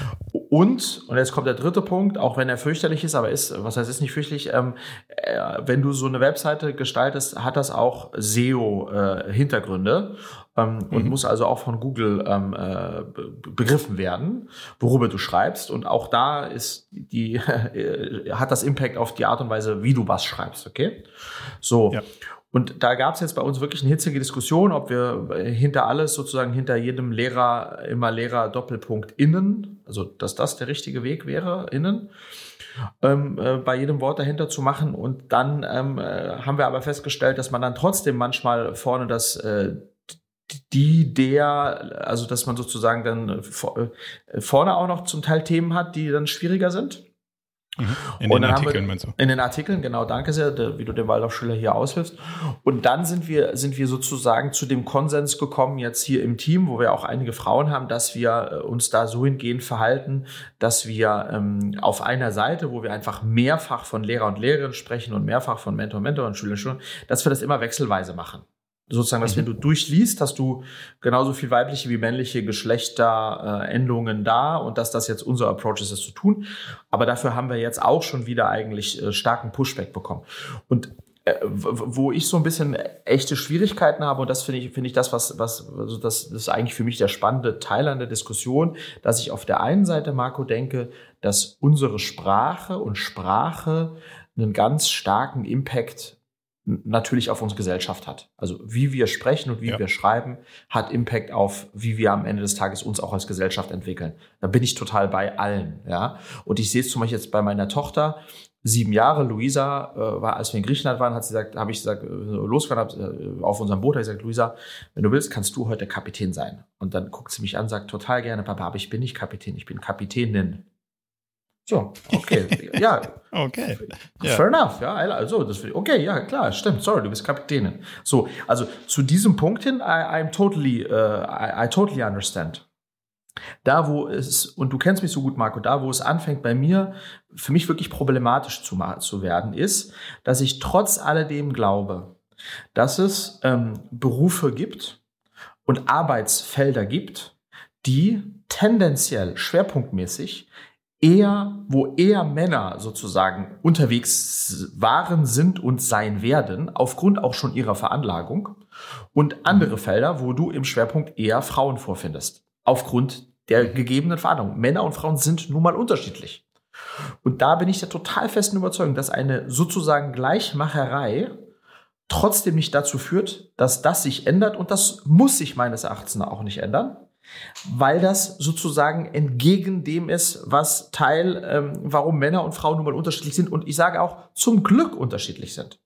Und, und jetzt kommt der dritte Punkt, auch wenn er fürchterlich ist, aber ist, was heißt, ist nicht fürchterlich, ähm, äh, wenn du so eine Webseite gestaltest, hat das auch SEO-Hintergründe äh, ähm, mhm. und muss also auch von Google ähm, äh, begriffen werden, worüber du schreibst. Und auch da ist die, *laughs* äh, hat das Impact auf die Art und Weise, wie du was schreibst, okay? So. Ja. Und da gab es jetzt bei uns wirklich eine hitzige Diskussion, ob wir hinter alles sozusagen hinter jedem Lehrer immer Lehrer Doppelpunkt innen, also dass das der richtige Weg wäre, innen, ähm, äh, bei jedem Wort dahinter zu machen. Und dann ähm, äh, haben wir aber festgestellt, dass man dann trotzdem manchmal vorne das äh, die der, also dass man sozusagen dann äh, vorne auch noch zum Teil Themen hat, die dann schwieriger sind. Mhm. In den Artikeln, meinst du? In den Artikeln, genau, danke sehr, wie du dem Waldorfschüler hier aushilfst. Und dann sind wir, sind wir sozusagen zu dem Konsens gekommen, jetzt hier im Team, wo wir auch einige Frauen haben, dass wir äh, uns da so hingehend verhalten, dass wir ähm, auf einer Seite, wo wir einfach mehrfach von Lehrer und Lehrerinnen sprechen und mehrfach von Mentor, Mentor und Schüler, Schüler, dass wir das immer wechselweise machen sozusagen, dass mhm. wenn du durchliest, hast du genauso viel weibliche wie männliche Geschlechterendungen äh, da und dass das jetzt unser Approach ist, das zu tun. Aber dafür haben wir jetzt auch schon wieder eigentlich äh, starken Pushback bekommen. Und äh, wo ich so ein bisschen echte Schwierigkeiten habe, und das finde ich, finde ich das, was, was, also das, das ist eigentlich für mich der spannende Teil an der Diskussion, dass ich auf der einen Seite, Marco, denke, dass unsere Sprache und Sprache einen ganz starken Impact natürlich auf unsere Gesellschaft hat. Also wie wir sprechen und wie ja. wir schreiben, hat Impact auf, wie wir am Ende des Tages uns auch als Gesellschaft entwickeln. Da bin ich total bei allen, ja. Und ich sehe es zum Beispiel jetzt bei meiner Tochter, sieben Jahre, Luisa, äh, war, als wir in Griechenland waren, hat sie gesagt, habe ich gesagt, äh, losgefahren, hab, äh, auf unserem Boot, habe ich gesagt, Luisa, wenn du willst, kannst du heute Kapitän sein. Und dann guckt sie mich an, sagt total gerne, Papa, aber ich bin nicht Kapitän, ich bin Kapitänin. So, okay, *laughs* ja. okay. Fair enough, ja. Also, das okay, ja, klar, stimmt. Sorry, du bist Kapitänin. So, also zu diesem Punkt hin, I, I'm totally, uh, I, I totally understand. Da, wo es, und du kennst mich so gut, Marco, da, wo es anfängt bei mir, für mich wirklich problematisch zu, zu werden, ist, dass ich trotz alledem glaube, dass es ähm, Berufe gibt und Arbeitsfelder gibt, die tendenziell schwerpunktmäßig eher, wo eher Männer sozusagen unterwegs waren, sind und sein werden, aufgrund auch schon ihrer Veranlagung, und andere Felder, wo du im Schwerpunkt eher Frauen vorfindest, aufgrund der gegebenen Veranlagung. Männer und Frauen sind nun mal unterschiedlich. Und da bin ich der total festen Überzeugung, dass eine sozusagen Gleichmacherei trotzdem nicht dazu führt, dass das sich ändert. Und das muss sich meines Erachtens auch nicht ändern, weil das sozusagen entgegen dem ist, was Teil, ähm, warum Männer und Frauen nun mal unterschiedlich sind und ich sage auch zum Glück unterschiedlich sind.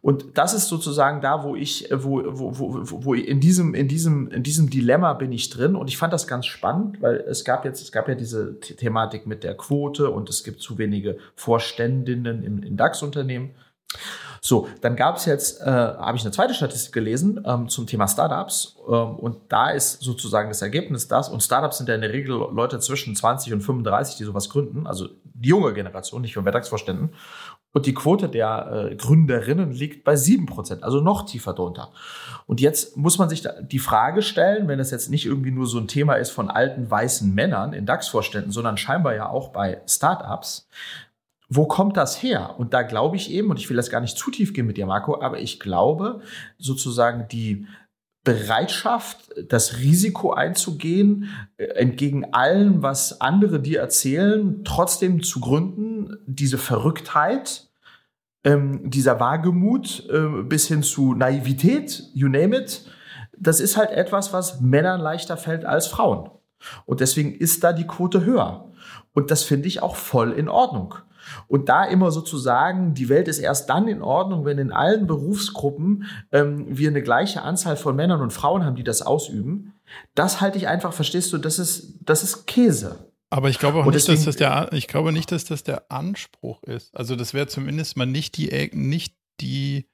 Und das ist sozusagen da, wo ich, wo, wo, wo, wo in diesem, in diesem, in diesem Dilemma bin ich drin. Und ich fand das ganz spannend, weil es gab jetzt, es gab ja diese Thematik mit der Quote und es gibt zu wenige Vorständinnen im, in DAX-Unternehmen. So, dann gab es jetzt, äh, habe ich eine zweite Statistik gelesen ähm, zum Thema Startups ähm, und da ist sozusagen das Ergebnis das, und Startups sind ja in der Regel Leute zwischen 20 und 35, die sowas gründen, also die junge Generation, nicht von Mittagsvorständen. Und die Quote der äh, Gründerinnen liegt bei sieben Prozent, also noch tiefer drunter. Und jetzt muss man sich die Frage stellen, wenn das jetzt nicht irgendwie nur so ein Thema ist von alten weißen Männern in DAX-Vorständen, sondern scheinbar ja auch bei Startups, wo kommt das her? Und da glaube ich eben, und ich will das gar nicht zu tief gehen mit dir, Marco, aber ich glaube sozusagen die Bereitschaft, das Risiko einzugehen, äh, entgegen allem, was andere dir erzählen, trotzdem zu gründen, diese Verrücktheit, ähm, dieser Wagemut äh, bis hin zu Naivität, you name it, das ist halt etwas, was Männern leichter fällt als Frauen. Und deswegen ist da die Quote höher. Und das finde ich auch voll in Ordnung. Und da immer sozusagen, die Welt ist erst dann in Ordnung, wenn in allen Berufsgruppen ähm, wir eine gleiche Anzahl von Männern und Frauen haben, die das ausüben. Das halte ich einfach, verstehst du, das ist, das ist Käse. Aber ich glaube auch nicht, deswegen, dass das der, ich glaube nicht, dass das der Anspruch ist. Also das wäre zumindest mal nicht die, nicht die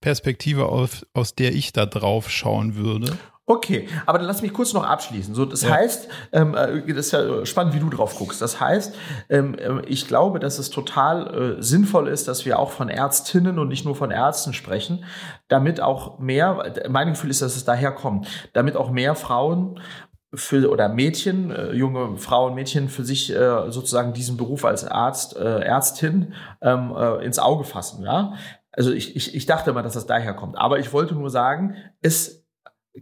Perspektive, aus, aus der ich da drauf schauen würde. Okay, aber dann lass mich kurz noch abschließen. So, das ja. heißt, ähm, äh, das ist ja spannend, wie du drauf guckst. Das heißt, ähm, äh, ich glaube, dass es total äh, sinnvoll ist, dass wir auch von Ärztinnen und nicht nur von Ärzten sprechen, damit auch mehr, mein Gefühl ist, dass es daher kommt, damit auch mehr Frauen für oder Mädchen, äh, junge Frauen, Mädchen für sich äh, sozusagen diesen Beruf als Arzt, äh, Ärztin ähm, äh, ins Auge fassen. Ja, also ich, ich, ich dachte immer, dass das daher kommt, aber ich wollte nur sagen, es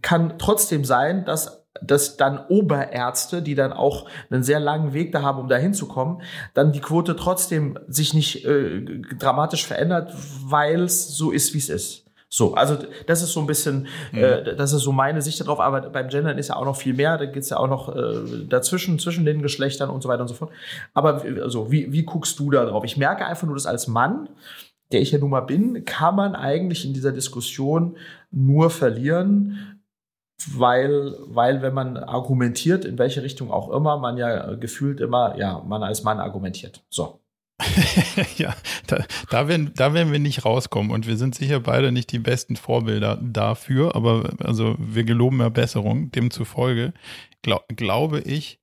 kann trotzdem sein, dass dass dann Oberärzte, die dann auch einen sehr langen Weg da haben, um da hinzukommen, dann die Quote trotzdem sich nicht äh, dramatisch verändert, weil es so ist, wie es ist. So, also das ist so ein bisschen, mhm. äh, das ist so meine Sicht darauf, aber beim Gendern ist ja auch noch viel mehr, da geht's ja auch noch äh, dazwischen, zwischen den Geschlechtern und so weiter und so fort. Aber also, wie, wie guckst du da drauf? Ich merke einfach nur, dass als Mann, der ich ja nun mal bin, kann man eigentlich in dieser Diskussion nur verlieren, weil, weil wenn man argumentiert, in welche Richtung auch immer, man ja gefühlt immer, ja, man als Mann argumentiert. So. *laughs* ja, da, da, werden, da werden wir nicht rauskommen und wir sind sicher beide nicht die besten Vorbilder dafür, aber also wir geloben ja Besserung. Demzufolge glaub, glaube ich,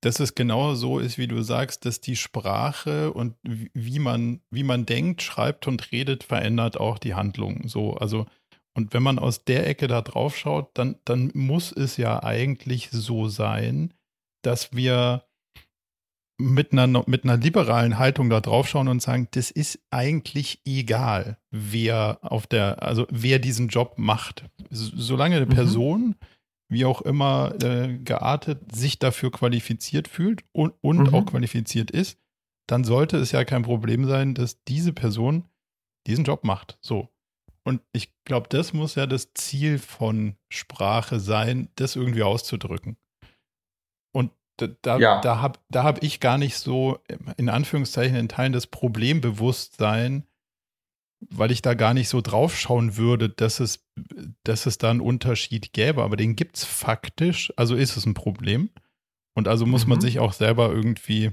dass es genau so ist, wie du sagst, dass die Sprache und wie man, wie man denkt, schreibt und redet, verändert auch die Handlung. So, also und wenn man aus der Ecke da drauf schaut, dann, dann muss es ja eigentlich so sein, dass wir mit einer, mit einer liberalen Haltung da drauf schauen und sagen, das ist eigentlich egal, wer auf der, also wer diesen Job macht. Solange eine mhm. Person, wie auch immer äh, geartet, sich dafür qualifiziert fühlt und, und mhm. auch qualifiziert ist, dann sollte es ja kein Problem sein, dass diese Person diesen Job macht. So. Und ich glaube, das muss ja das Ziel von Sprache sein, das irgendwie auszudrücken. Und da, da, ja. da habe da hab ich gar nicht so, in Anführungszeichen, in Teilen das Problembewusstsein, weil ich da gar nicht so draufschauen würde, dass es, dass es da einen Unterschied gäbe. Aber den gibt es faktisch, also ist es ein Problem. Und also muss mhm. man sich auch selber irgendwie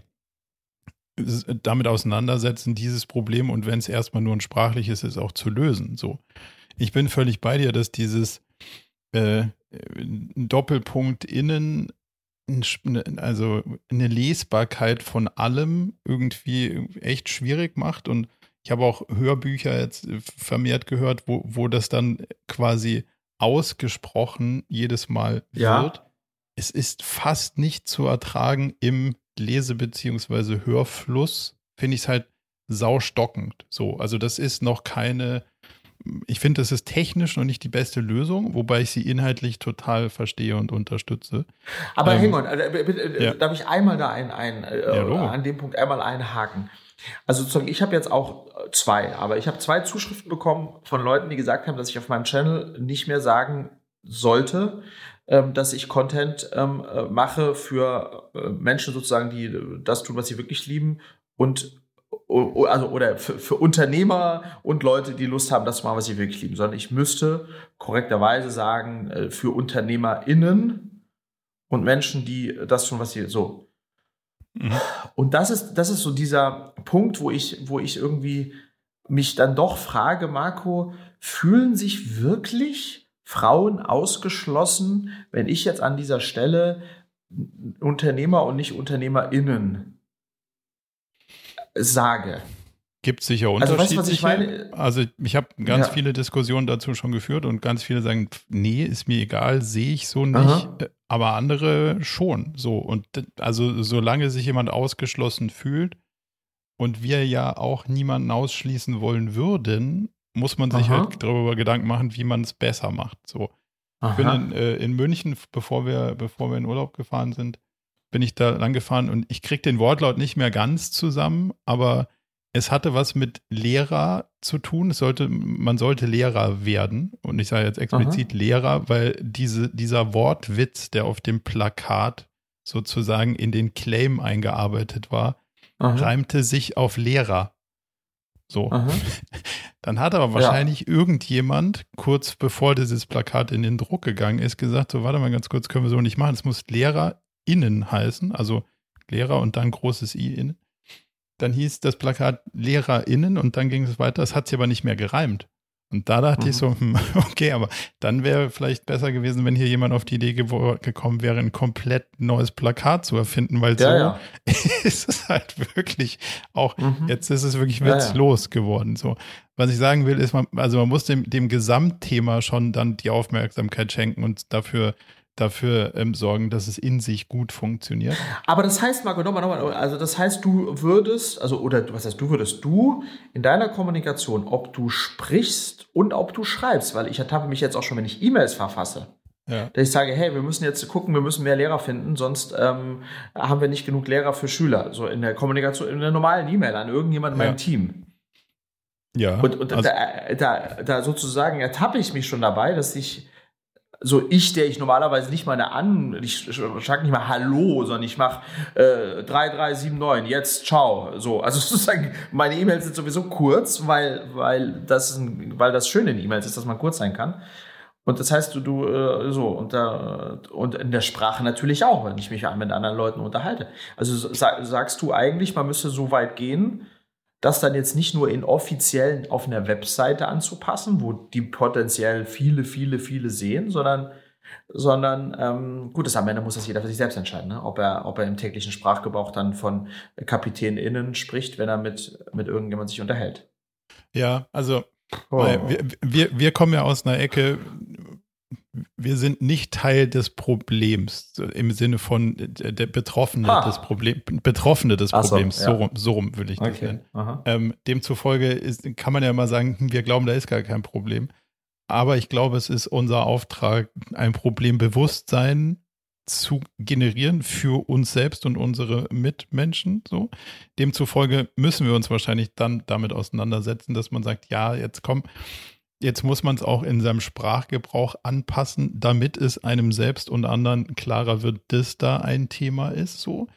damit auseinandersetzen, dieses Problem und wenn es erstmal nur ein sprachliches ist, auch zu lösen. So. Ich bin völlig bei dir, dass dieses äh, Doppelpunkt innen Ne, also eine Lesbarkeit von allem irgendwie echt schwierig macht. Und ich habe auch Hörbücher jetzt vermehrt gehört, wo, wo das dann quasi ausgesprochen jedes Mal ja. wird. Es ist fast nicht zu ertragen im Lese- bzw. Hörfluss. Finde ich es halt saustockend. So, also das ist noch keine ich finde, das ist technisch noch nicht die beste Lösung, wobei ich sie inhaltlich total verstehe und unterstütze. Aber ähm, hang on, äh, äh, ja. darf ich einmal da ein, ein äh, ja, an dem Punkt einmal einhaken? Also sozusagen, ich habe jetzt auch zwei, aber ich habe zwei Zuschriften bekommen von Leuten, die gesagt haben, dass ich auf meinem Channel nicht mehr sagen sollte, dass ich Content ähm, äh, mache für äh, Menschen sozusagen, die das tun, was sie wirklich lieben und also oder für, für, Unternehmer und Leute, die Lust haben, das zu machen, was sie wirklich lieben, sondern ich müsste korrekterweise sagen, äh, für UnternehmerInnen und Menschen, die das tun, was sie so. Mhm. Und das ist, das ist so dieser Punkt, wo ich, wo ich irgendwie mich dann doch frage, Marco, fühlen sich wirklich Frauen ausgeschlossen, wenn ich jetzt an dieser Stelle Unternehmer und nicht UnternehmerInnen sage. Gibt sicher unterschiedliche. Also, weißt, ich, meine? also ich habe ganz ja. viele Diskussionen dazu schon geführt und ganz viele sagen, nee, ist mir egal, sehe ich so nicht, Aha. Äh, aber andere schon. So und also solange sich jemand ausgeschlossen fühlt und wir ja auch niemanden ausschließen wollen würden, muss man sich Aha. halt darüber Gedanken machen, wie man es besser macht. So. Aha. Ich bin in, äh, in München, bevor wir, bevor wir in Urlaub gefahren sind, bin ich da lang gefahren und ich kriege den Wortlaut nicht mehr ganz zusammen, aber es hatte was mit Lehrer zu tun. Es sollte, man sollte Lehrer werden. Und ich sage jetzt explizit Aha. Lehrer, weil diese, dieser Wortwitz, der auf dem Plakat sozusagen in den Claim eingearbeitet war, Aha. reimte sich auf Lehrer. So. *laughs* Dann hat aber wahrscheinlich ja. irgendjemand, kurz bevor dieses Plakat in den Druck gegangen ist, gesagt: So, warte mal ganz kurz, können wir so nicht machen. Es muss Lehrer innen heißen, also Lehrer und dann großes I innen. Dann hieß das Plakat LehrerInnen und dann ging es weiter. Es hat sich aber nicht mehr gereimt. Und da dachte mhm. ich so, hm, *laughs* okay, aber dann wäre vielleicht besser gewesen, wenn hier jemand auf die Idee ge gekommen wäre, ein komplett neues Plakat zu erfinden, weil ja, so ja. *laughs* ist es halt wirklich auch, mhm. jetzt ist es wirklich witzlos ja, geworden. So. Was ich sagen will, ist, man, also man muss dem, dem Gesamtthema schon dann die Aufmerksamkeit schenken und dafür dafür ähm, sorgen, dass es in sich gut funktioniert. Aber das heißt, Marco, nochmal, nochmal, also das heißt, du würdest, also, oder was heißt, du würdest du in deiner Kommunikation, ob du sprichst und ob du schreibst, weil ich ertappe mich jetzt auch schon, wenn ich E-Mails verfasse. Ja. Dass ich sage, hey, wir müssen jetzt gucken, wir müssen mehr Lehrer finden, sonst ähm, haben wir nicht genug Lehrer für Schüler. So in der Kommunikation, in der normalen E-Mail an irgendjemand in meinem ja. Team. Ja. Und, und also da, da, da sozusagen ertappe ich mich schon dabei, dass ich so ich, der ich normalerweise nicht mal an, ich sage nicht mal Hallo, sondern ich mache äh, 3379, jetzt ciao. So, also *laughs* sozusagen, meine E-Mails sind sowieso kurz, weil, weil, das, ein, weil das Schöne in E-Mails ist, dass man kurz sein kann. Und das heißt, du, du äh, so, und, da, und in der Sprache natürlich auch, wenn ich mich mit anderen Leuten unterhalte. Also sag, sagst du eigentlich, man müsste so weit gehen, das dann jetzt nicht nur in offiziellen auf einer Webseite anzupassen, wo die potenziell viele, viele, viele sehen, sondern sondern ähm, gut, das am Ende muss das jeder für sich selbst entscheiden, ne? ob er ob er im täglichen Sprachgebrauch dann von KapitänInnen spricht, wenn er mit mit irgendjemand sich unterhält. Ja, also oh. wir, wir, wir kommen ja aus einer Ecke, wir sind nicht Teil des Problems im Sinne von der Betroffene ah. des Problems, Betroffene des Problems. So, ja. so, rum, so rum will ich das okay. nennen. Ähm, demzufolge ist, kann man ja mal sagen, hm, wir glauben, da ist gar kein Problem. Aber ich glaube, es ist unser Auftrag, ein Problembewusstsein zu generieren für uns selbst und unsere Mitmenschen. So. Demzufolge müssen wir uns wahrscheinlich dann damit auseinandersetzen, dass man sagt, ja, jetzt komm, Jetzt muss man es auch in seinem Sprachgebrauch anpassen, damit es einem selbst und anderen klarer wird, dass da ein Thema ist, so.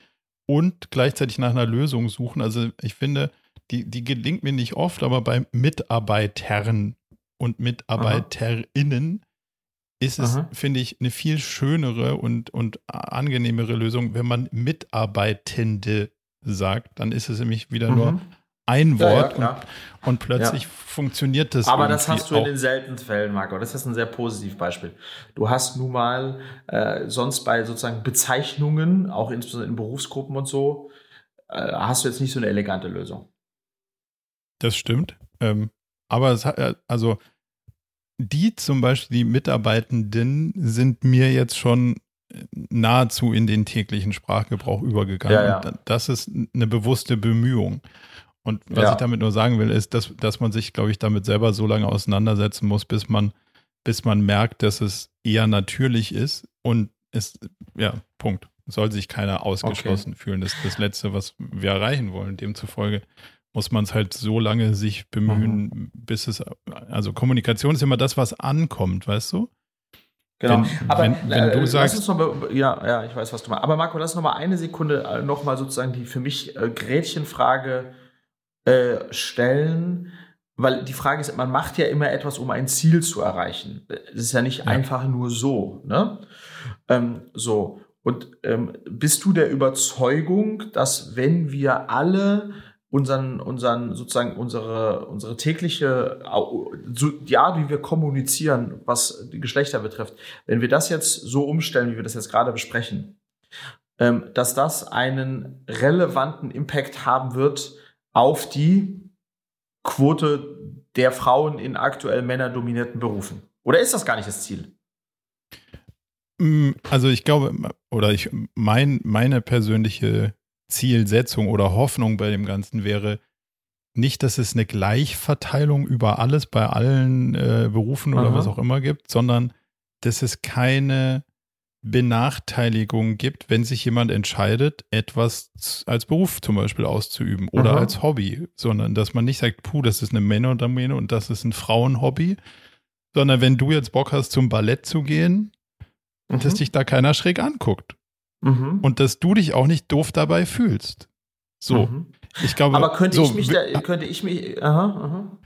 Und gleichzeitig nach einer Lösung suchen. Also ich finde, die, die gelingt mir nicht oft, aber bei Mitarbeitern und Mitarbeiterinnen Aha. ist es, finde ich, eine viel schönere und, und angenehmere Lösung, wenn man Mitarbeitende sagt, dann ist es nämlich wieder mhm. nur ein Wort ja, ja, und, und, plötzlich ja. funktioniert das. Aber das hast du in den seltenen Fällen, Marco. Das ist ein sehr positives Beispiel. Du hast nun mal äh, sonst bei sozusagen Bezeichnungen, auch insbesondere in Berufsgruppen und so, äh, hast du jetzt nicht so eine elegante Lösung. Das stimmt. Ähm, aber es hat, äh, also die zum Beispiel, die Mitarbeitenden, sind mir jetzt schon nahezu in den täglichen Sprachgebrauch übergegangen. Ja, ja. Das ist eine bewusste Bemühung. Und was ja. ich damit nur sagen will, ist, dass, dass man sich, glaube ich, damit selber so lange auseinandersetzen muss, bis man, bis man merkt, dass es eher natürlich ist und es, ja, Punkt. Soll sich keiner ausgeschlossen okay. fühlen. Das ist das Letzte, was wir erreichen wollen. Demzufolge muss man es halt so lange sich bemühen, mhm. bis es, also Kommunikation ist immer das, was ankommt, weißt du? Genau. Wenn, aber wenn, wenn du äh, sagst, mal, ja, ja, ich weiß, was du meinst. Aber Marco, lass noch mal eine Sekunde äh, noch mal sozusagen die für mich äh, Gretchenfrage äh, stellen, weil die Frage ist, man macht ja immer etwas, um ein Ziel zu erreichen. Es ist ja nicht ja. einfach nur so, ne? Ähm, so. Und ähm, bist du der Überzeugung, dass wenn wir alle unseren, unseren, sozusagen unsere, unsere tägliche, ja, wie wir kommunizieren, was die Geschlechter betrifft, wenn wir das jetzt so umstellen, wie wir das jetzt gerade besprechen, ähm, dass das einen relevanten Impact haben wird auf die Quote der Frauen in aktuell männerdominierten Berufen? Oder ist das gar nicht das Ziel? Mm, also ich glaube, oder ich mein, meine persönliche Zielsetzung oder Hoffnung bei dem Ganzen wäre nicht, dass es eine Gleichverteilung über alles bei allen äh, Berufen oder Aha. was auch immer gibt, sondern dass es keine Benachteiligung gibt, wenn sich jemand entscheidet, etwas als Beruf zum Beispiel auszuüben oder Aha. als Hobby, sondern dass man nicht sagt, puh, das ist eine Männerdomäne und das ist ein Frauenhobby, sondern wenn du jetzt Bock hast, zum Ballett zu gehen, mhm. dass dich da keiner schräg anguckt. Mhm. Und dass du dich auch nicht doof dabei fühlst. So. Mhm. Ich glaube, Aber könnte so, ich mich da, könnte ich mich, aha, aha.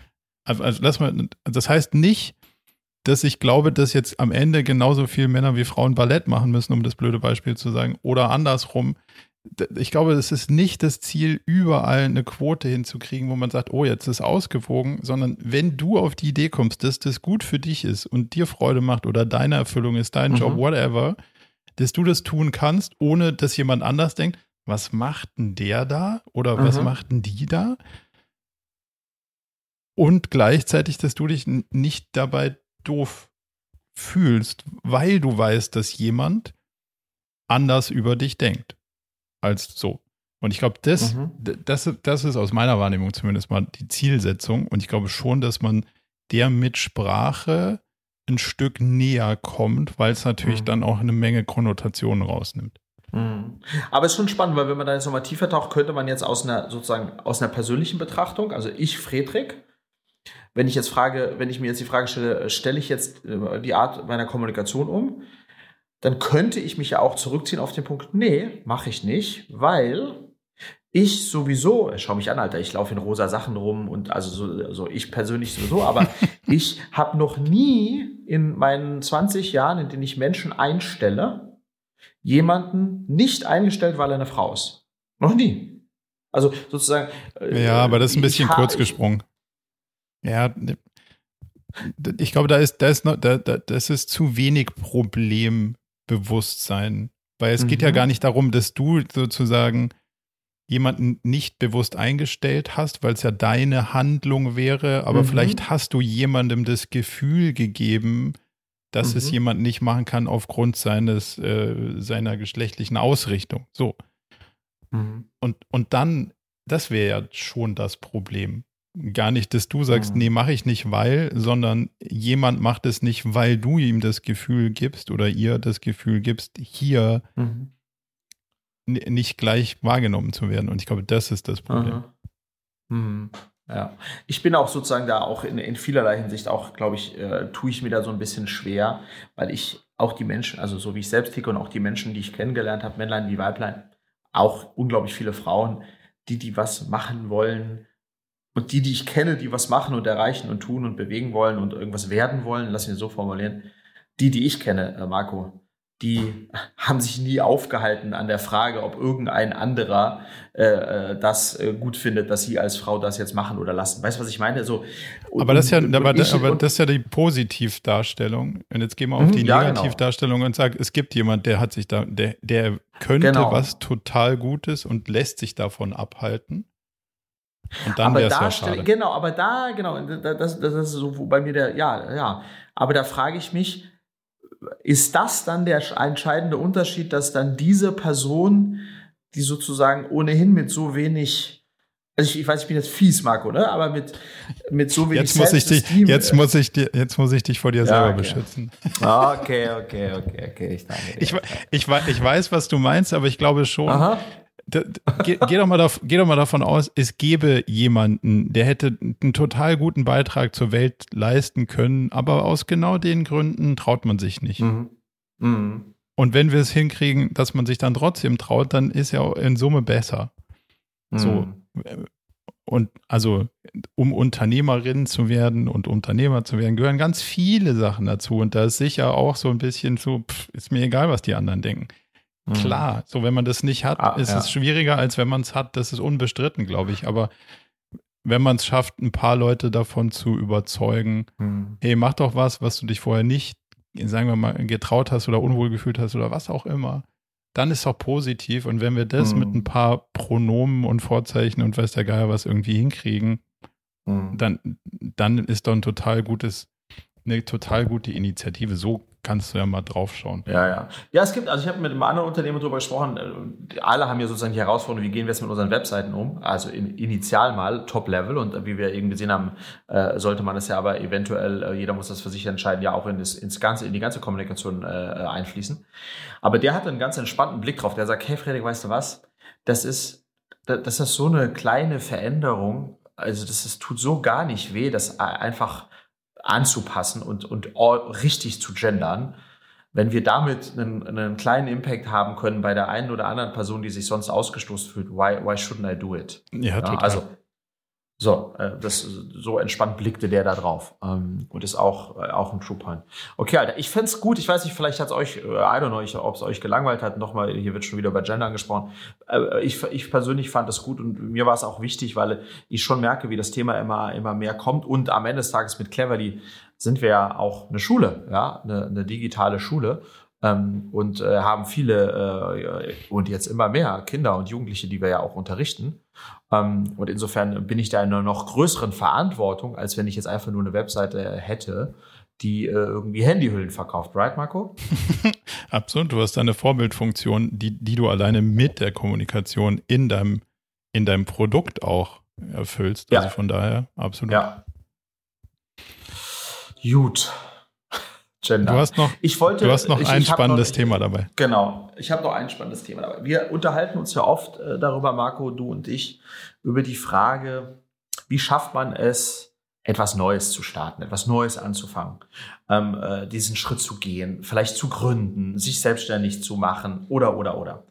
Also, also lass mal, das heißt nicht, dass ich glaube, dass jetzt am Ende genauso viele Männer wie Frauen Ballett machen müssen, um das blöde Beispiel zu sagen, oder andersrum. Ich glaube, es ist nicht das Ziel, überall eine Quote hinzukriegen, wo man sagt, oh, jetzt ist ausgewogen, sondern wenn du auf die Idee kommst, dass das gut für dich ist und dir Freude macht oder deine Erfüllung ist, dein mhm. Job, whatever, dass du das tun kannst, ohne dass jemand anders denkt, was macht denn der da oder mhm. was macht denn die da? Und gleichzeitig, dass du dich nicht dabei doof fühlst, weil du weißt, dass jemand anders über dich denkt als so. Und ich glaube, das, mhm. das, das ist aus meiner Wahrnehmung zumindest mal die Zielsetzung. Und ich glaube schon, dass man der Mitsprache ein Stück näher kommt, weil es natürlich mhm. dann auch eine Menge Konnotationen rausnimmt. Mhm. Aber es ist schon spannend, weil wenn man da jetzt nochmal tiefer taucht, könnte man jetzt aus einer sozusagen aus einer persönlichen Betrachtung, also ich, Friedrich, wenn ich jetzt frage, wenn ich mir jetzt die Frage stelle, stelle ich jetzt äh, die Art meiner Kommunikation um, dann könnte ich mich ja auch zurückziehen auf den Punkt, nee, mache ich nicht, weil ich sowieso, schau mich an, Alter, ich laufe in rosa Sachen rum und also so, so ich persönlich sowieso, aber *laughs* ich habe noch nie in meinen 20 Jahren, in denen ich Menschen einstelle, jemanden nicht eingestellt, weil er eine Frau ist. Noch nie. Also sozusagen. Äh, ja, aber das ist ein bisschen kurz gesprungen. Ja, ich glaube, da ist, da ist noch, da, da, das ist zu wenig Problembewusstsein. Weil es mhm. geht ja mhm. gar nicht darum, dass du sozusagen jemanden nicht bewusst eingestellt hast, weil es ja deine Handlung wäre, aber mhm. vielleicht hast du jemandem das Gefühl gegeben, dass mhm. es jemand nicht machen kann aufgrund seines, äh, seiner geschlechtlichen Ausrichtung. So. Mhm. Und, und dann, das wäre ja schon das Problem. Gar nicht, dass du sagst, mhm. nee, mache ich nicht, weil, sondern jemand macht es nicht, weil du ihm das Gefühl gibst oder ihr das Gefühl gibst, hier mhm nicht gleich wahrgenommen zu werden. Und ich glaube, das ist das Problem. Mhm. Ja, ich bin auch sozusagen da auch in, in vielerlei Hinsicht auch, glaube ich, äh, tue ich mir da so ein bisschen schwer, weil ich auch die Menschen, also so wie ich selbst ticke und auch die Menschen, die ich kennengelernt habe, Männlein wie Weiblein, auch unglaublich viele Frauen, die, die was machen wollen und die, die ich kenne, die was machen und erreichen und tun und bewegen wollen und irgendwas werden wollen, lass mich so formulieren, die, die ich kenne, äh, Marco, die *laughs* haben sich nie aufgehalten an der Frage, ob irgendein anderer äh, äh, das äh, gut findet, dass sie als Frau das jetzt machen oder lassen. Weißt du, was ich meine? So, und, aber das ist ja, aber, ich, aber das ist ja die Positivdarstellung. Und jetzt gehen wir auf mhm, die ja, genau. Negativdarstellung genau. und sagen, es gibt jemand, der hat sich da, der, der könnte genau. was total Gutes und lässt sich davon abhalten. Und dann wäre es ja. Genau, aber da, genau, das, das ist so bei mir der, ja, ja. Aber da frage ich mich, ist das dann der entscheidende Unterschied, dass dann diese Person, die sozusagen ohnehin mit so wenig also ich, ich, weiß, ich bin jetzt fies, Marco, ne? Aber mit, mit so wenig jetzt muss ich dich, jetzt muss ich dir, jetzt muss ich dich vor dir ja, selber okay. beschützen. Okay, okay, okay, okay. Ich, danke dir. Ich, ich, ich weiß, was du meinst, aber ich glaube schon, Aha geh, geh, doch mal da, geh doch mal davon aus, es gäbe jemanden, der hätte einen total guten Beitrag zur Welt leisten können, aber aus genau den Gründen traut man sich nicht. Mhm. Mhm. Und wenn wir es hinkriegen, dass man sich dann trotzdem traut, dann ist ja in Summe besser. Mhm. So. Und also, um Unternehmerin zu werden und Unternehmer zu werden, gehören ganz viele Sachen dazu. Und da ist sicher auch so ein bisschen so, pff, ist mir egal, was die anderen denken. Mhm. Klar, so wenn man das nicht hat, ah, ist ja. es schwieriger, als wenn man es hat. Das ist unbestritten, glaube ich. Aber wenn man es schafft, ein paar Leute davon zu überzeugen, mhm. hey, mach doch was, was du dich vorher nicht, sagen wir mal, getraut hast oder unwohl gefühlt hast oder was auch immer, dann ist doch positiv. Und wenn wir das mhm. mit ein paar Pronomen und Vorzeichen und weiß der Geier was irgendwie hinkriegen, mhm. dann, dann ist doch ein total gutes, eine total gute Initiative. So kannst du ja mal drauf schauen. Ja, ja. Ja, es gibt, also ich habe mit einem anderen Unternehmen darüber gesprochen, äh, alle haben ja sozusagen die Herausforderung, wie gehen wir jetzt mit unseren Webseiten um? Also in, initial mal Top-Level und wie wir eben gesehen haben, äh, sollte man es ja aber eventuell, äh, jeder muss das für sich entscheiden, ja auch in das, ins ganze, in die ganze Kommunikation äh, einfließen. Aber der hat einen ganz entspannten Blick drauf. Der sagt, hey Frederik, weißt du was? Das ist, das ist so eine kleine Veränderung. Also das ist, tut so gar nicht weh, das einfach anzupassen und, und richtig zu gendern. Wenn wir damit einen, einen kleinen Impact haben können bei der einen oder anderen Person, die sich sonst ausgestoßen fühlt, why, why shouldn't I do it? Ja, ja Also so, äh, das, so entspannt blickte der da drauf. Ähm, und ist auch, äh, auch ein True Point. Okay, Alter, ich find's gut. Ich weiß nicht, vielleicht hat's euch, äh, I don't know, ob es euch gelangweilt hat. Nochmal, hier wird schon wieder über Gender angesprochen. Äh, ich, ich persönlich fand das gut und mir war es auch wichtig, weil ich schon merke, wie das Thema immer, immer mehr kommt. Und am Ende des Tages mit Cleverly sind wir ja auch eine Schule, ja, eine, eine digitale Schule. Ähm, und äh, haben viele äh, und jetzt immer mehr Kinder und Jugendliche, die wir ja auch unterrichten. Ähm, und insofern bin ich da in einer noch größeren Verantwortung, als wenn ich jetzt einfach nur eine Webseite hätte, die äh, irgendwie Handyhüllen verkauft, right, Marco? *laughs* Absolut. Du hast eine Vorbildfunktion, die, die du alleine mit der Kommunikation in deinem, in deinem Produkt auch erfüllst. Ja. Also von daher, absolut. Ja. Gut. Gender. Du hast noch, ich wollte, du hast noch ich, ein ich spannendes noch, Thema dabei. Genau, ich habe noch ein spannendes Thema dabei. Wir unterhalten uns ja oft äh, darüber, Marco, du und ich, über die Frage, wie schafft man es, etwas Neues zu starten, etwas Neues anzufangen, ähm, äh, diesen Schritt zu gehen, vielleicht zu gründen, sich selbstständig zu machen oder, oder, oder.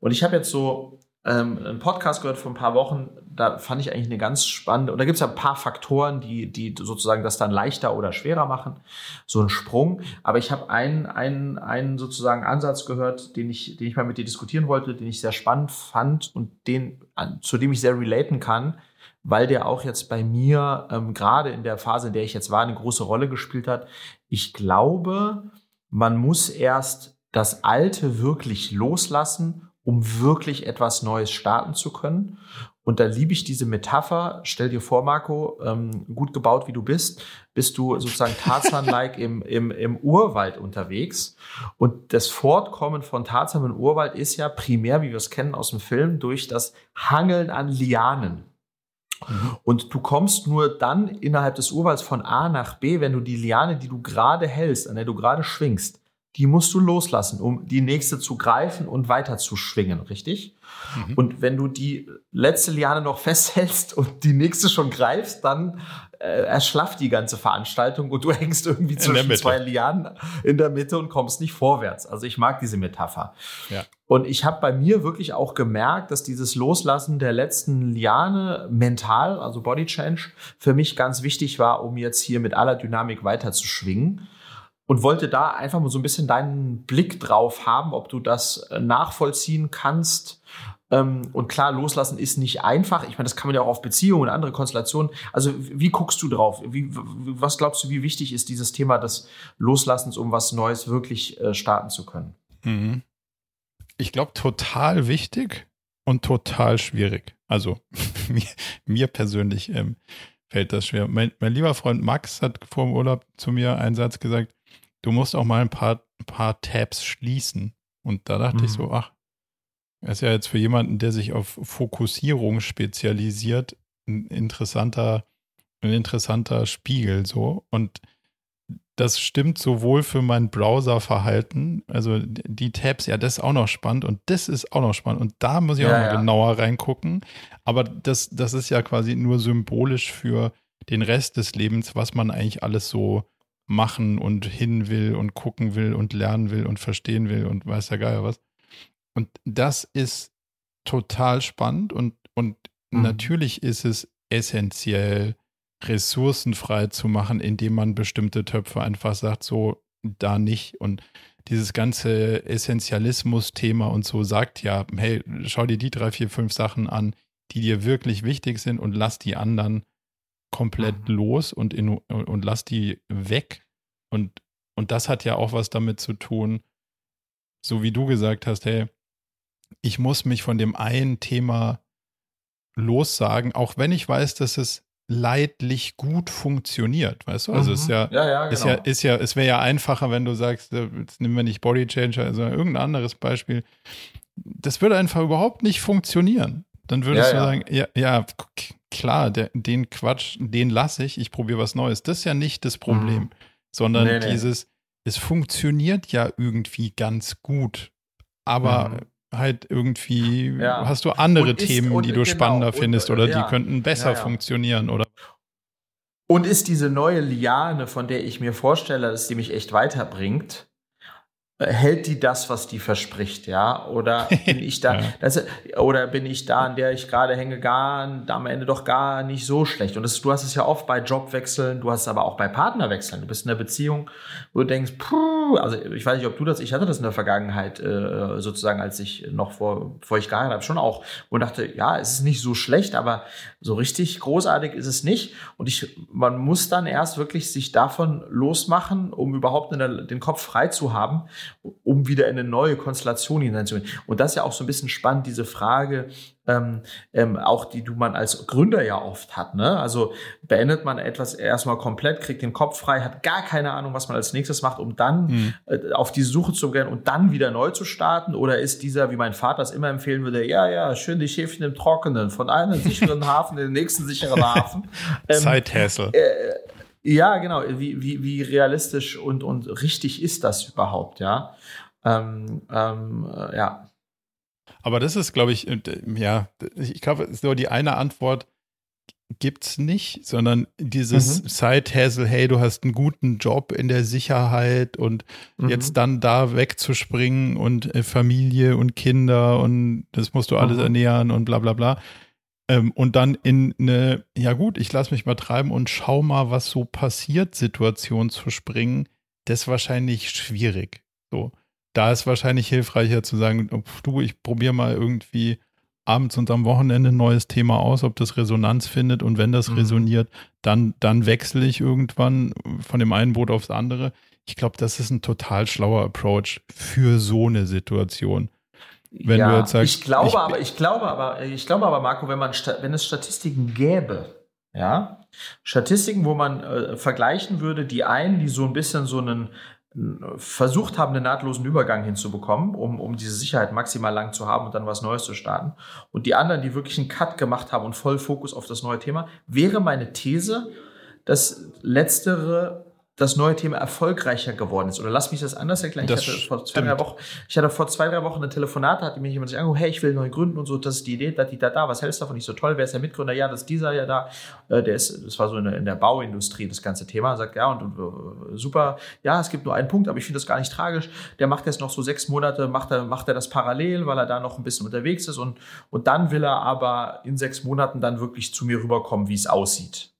Und ich habe jetzt so ähm, einen Podcast gehört vor ein paar Wochen, da fand ich eigentlich eine ganz spannende, und da gibt es ja ein paar Faktoren, die, die sozusagen das dann leichter oder schwerer machen, so ein Sprung. Aber ich habe einen, einen, einen sozusagen Ansatz gehört, den ich, den ich mal mit dir diskutieren wollte, den ich sehr spannend fand und den, zu dem ich sehr relaten kann, weil der auch jetzt bei mir ähm, gerade in der Phase, in der ich jetzt war, eine große Rolle gespielt hat. Ich glaube, man muss erst das Alte wirklich loslassen um wirklich etwas Neues starten zu können. Und da liebe ich diese Metapher. Stell dir vor, Marco, ähm, gut gebaut wie du bist, bist du sozusagen Tarzan-like im, im, im Urwald unterwegs. Und das Fortkommen von Tarzan im Urwald ist ja primär, wie wir es kennen aus dem Film, durch das Hangeln an Lianen. Und du kommst nur dann innerhalb des Urwalds von A nach B, wenn du die Liane, die du gerade hältst, an der du gerade schwingst, die musst du loslassen, um die nächste zu greifen und weiter zu schwingen, richtig? Mhm. Und wenn du die letzte Liane noch *laughs* festhältst und die nächste schon greifst, dann äh, erschlafft die ganze Veranstaltung und du *laughs* hängst irgendwie zwischen zwei Lianen in der Mitte und kommst nicht vorwärts. Also ich mag diese Metapher. Ja. Und ich habe bei mir wirklich auch gemerkt, dass dieses Loslassen der letzten Liane mental, also Body Change, für mich ganz wichtig war, um jetzt hier mit aller Dynamik weiter zu schwingen. Und wollte da einfach mal so ein bisschen deinen Blick drauf haben, ob du das äh, nachvollziehen kannst. Ähm, und klar, loslassen ist nicht einfach. Ich meine, das kann man ja auch auf Beziehungen und andere Konstellationen. Also, wie guckst du drauf? Wie, was glaubst du, wie wichtig ist dieses Thema des Loslassens, um was Neues wirklich äh, starten zu können? Mhm. Ich glaube, total wichtig und total schwierig. Also, *laughs* mir, mir persönlich ähm, fällt das schwer. Mein, mein lieber Freund Max hat vor dem Urlaub zu mir einen Satz gesagt, du musst auch mal ein paar, ein paar Tabs schließen. Und da dachte mhm. ich so, ach, das ist ja jetzt für jemanden, der sich auf Fokussierung spezialisiert, ein interessanter, ein interessanter Spiegel so. Und das stimmt sowohl für mein Browserverhalten, also die Tabs, ja, das ist auch noch spannend und das ist auch noch spannend und da muss ich ja, auch mal ja. genauer reingucken. Aber das, das ist ja quasi nur symbolisch für den Rest des Lebens, was man eigentlich alles so machen und hin will und gucken will und lernen will und verstehen will und weiß der Geier was. Und das ist total spannend und, und mhm. natürlich ist es essentiell, ressourcenfrei zu machen, indem man bestimmte Töpfe einfach sagt, so da nicht. Und dieses ganze Essentialismus-Thema und so sagt ja, hey, schau dir die drei, vier, fünf Sachen an, die dir wirklich wichtig sind und lass die anderen komplett mhm. los und, in, und lass die weg. Und, und das hat ja auch was damit zu tun, so wie du gesagt hast, hey, ich muss mich von dem einen Thema lossagen, auch wenn ich weiß, dass es leidlich gut funktioniert, weißt du? Also mhm. ist ja, ja, ja, genau. ist ja, ist ja, es wäre ja einfacher, wenn du sagst, äh, jetzt nehmen wir nicht Body Changer, sondern irgendein anderes Beispiel. Das würde einfach überhaupt nicht funktionieren. Dann würdest ja, du sagen, ja, ja, klar, der, den Quatsch, den lasse ich, ich probiere was Neues. Das ist ja nicht das Problem, mhm. sondern nee, nee. dieses, es funktioniert ja irgendwie ganz gut, aber mhm halt irgendwie ja. hast du andere ist, Themen, die du genau, spannender findest oder ja. die könnten besser ja, funktionieren oder und ist diese neue Liane, von der ich mir vorstelle, dass die mich echt weiterbringt, hält die das, was die verspricht, ja? Oder *laughs* bin ich da, ja. das, oder bin ich da, an der ich gerade hänge, gar am Ende doch gar nicht so schlecht? Und das, du hast es ja oft bei Jobwechseln, du hast es aber auch bei Partnerwechseln. Du bist in einer Beziehung, wo du denkst, puh, also ich weiß nicht, ob du das, ich hatte das in der Vergangenheit äh, sozusagen, als ich noch vor, bevor ich geheiratet habe, schon auch, und dachte, ja, es ist nicht so schlecht, aber so richtig großartig ist es nicht. Und ich, man muss dann erst wirklich sich davon losmachen, um überhaupt der, den Kopf frei zu haben um wieder in eine neue Konstellation hineinzugehen. Und das ist ja auch so ein bisschen spannend, diese Frage, ähm, ähm, auch die du man als Gründer ja oft hat. Ne? Also beendet man etwas erstmal komplett, kriegt den Kopf frei, hat gar keine Ahnung, was man als nächstes macht, um dann mhm. äh, auf die Suche zu gehen und dann wieder neu zu starten? Oder ist dieser, wie mein Vater es immer empfehlen würde, ja, ja, schön die Schäfchen im Trockenen, von einem sicheren Hafen in den nächsten sicheren Hafen. *laughs* Ähm, Zeithässel. Äh, ja, genau. Wie, wie, wie realistisch und, und richtig ist das überhaupt, ja? Ähm, ähm, äh, ja. Aber das ist, glaube ich, äh, ja, ich glaube, so die eine Antwort gibt es nicht, sondern dieses mhm. Side-Hassel, hey, du hast einen guten Job in der Sicherheit und mhm. jetzt dann da wegzuspringen und äh, Familie und Kinder und das musst du alles mhm. ernähren und bla bla bla. Ähm, und dann in eine, ja gut, ich lasse mich mal treiben und schau mal, was so passiert, Situation zu springen, das ist wahrscheinlich schwierig. So. Da ist wahrscheinlich hilfreicher zu sagen, oh, du, ich probiere mal irgendwie abends und am Wochenende ein neues Thema aus, ob das Resonanz findet und wenn das mhm. resoniert, dann, dann wechsle ich irgendwann von dem einen Boot aufs andere. Ich glaube, das ist ein total schlauer Approach für so eine Situation. Wenn ja, du jetzt sagst, ich glaube ich, aber, ich glaube aber, ich glaube aber, Marco, wenn man, wenn es Statistiken gäbe, ja, Statistiken, wo man äh, vergleichen würde, die einen, die so ein bisschen so einen versucht haben, einen nahtlosen Übergang hinzubekommen, um, um diese Sicherheit maximal lang zu haben und dann was Neues zu starten. Und die anderen, die wirklich einen Cut gemacht haben und voll Fokus auf das neue Thema, wäre meine These, dass letztere das neue Thema erfolgreicher geworden ist. Oder lass mich das anders erklären. Das ich, hatte vor zwei, drei Wochen, ich hatte vor zwei, drei Wochen ein Telefonat, da hat mir jemand sich angeguckt, hey, ich will neu gründen und so, das ist die Idee, da, die, da, da, was hältst du davon? Nicht so toll, wer ist der Mitgründer? Ja, das ist dieser ja da. Äh, der ist, das war so in der, in der Bauindustrie, das ganze Thema. Er sagt, ja, und, und äh, super, ja, es gibt nur einen Punkt, aber ich finde das gar nicht tragisch. Der macht jetzt noch so sechs Monate, macht er, macht er das parallel, weil er da noch ein bisschen unterwegs ist und, und dann will er aber in sechs Monaten dann wirklich zu mir rüberkommen, wie es aussieht.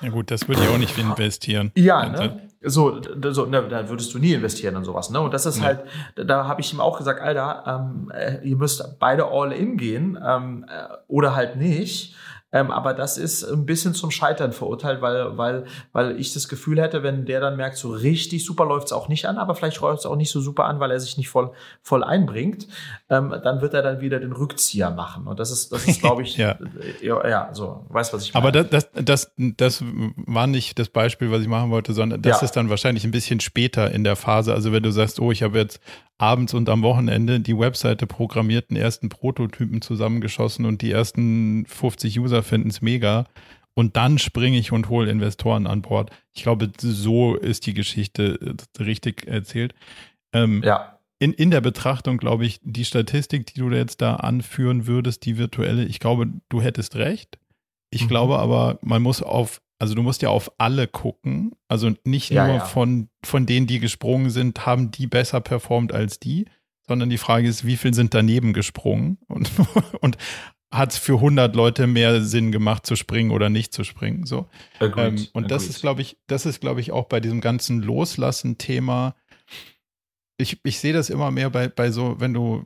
Ja gut, das würde ich auch nicht investieren. Ja, ne? So, so ne, da würdest du nie investieren in sowas. Ne? Und das ist ja. halt, da habe ich ihm auch gesagt, Alter, ähm, äh, ihr müsst beide all in gehen ähm, äh, oder halt nicht. Ähm, aber das ist ein bisschen zum Scheitern verurteilt, weil, weil, weil ich das Gefühl hätte, wenn der dann merkt, so richtig super läuft es auch nicht an, aber vielleicht läuft es auch nicht so super an, weil er sich nicht voll, voll einbringt, ähm, dann wird er dann wieder den Rückzieher machen. Und das ist, das ist, glaube *laughs* ich, ja. ja, ja, so, weißt was ich meine. Aber das, das, das, das war nicht das Beispiel, was ich machen wollte, sondern das ja. ist dann wahrscheinlich ein bisschen später in der Phase. Also wenn du sagst, oh, ich habe jetzt abends und am Wochenende die Webseite programmierten ersten Prototypen zusammengeschossen und die ersten 50 User finden es mega. Und dann springe ich und hole Investoren an Bord. Ich glaube, so ist die Geschichte äh, richtig erzählt. Ähm, ja. In, in der Betrachtung, glaube ich, die Statistik, die du jetzt da anführen würdest, die virtuelle, ich glaube, du hättest recht. Ich mhm. glaube aber, man muss auf also du musst ja auf alle gucken. Also nicht ja, nur ja. Von, von denen, die gesprungen sind, haben die besser performt als die, sondern die Frage ist, wie viel sind daneben gesprungen und, *laughs* und hat es für 100 Leute mehr Sinn gemacht zu springen oder nicht zu springen. So. Ähm, und agreed. das ist, glaube ich, das ist, glaube ich, auch bei diesem ganzen Loslassen-Thema. Ich, ich sehe das immer mehr bei, bei so, wenn du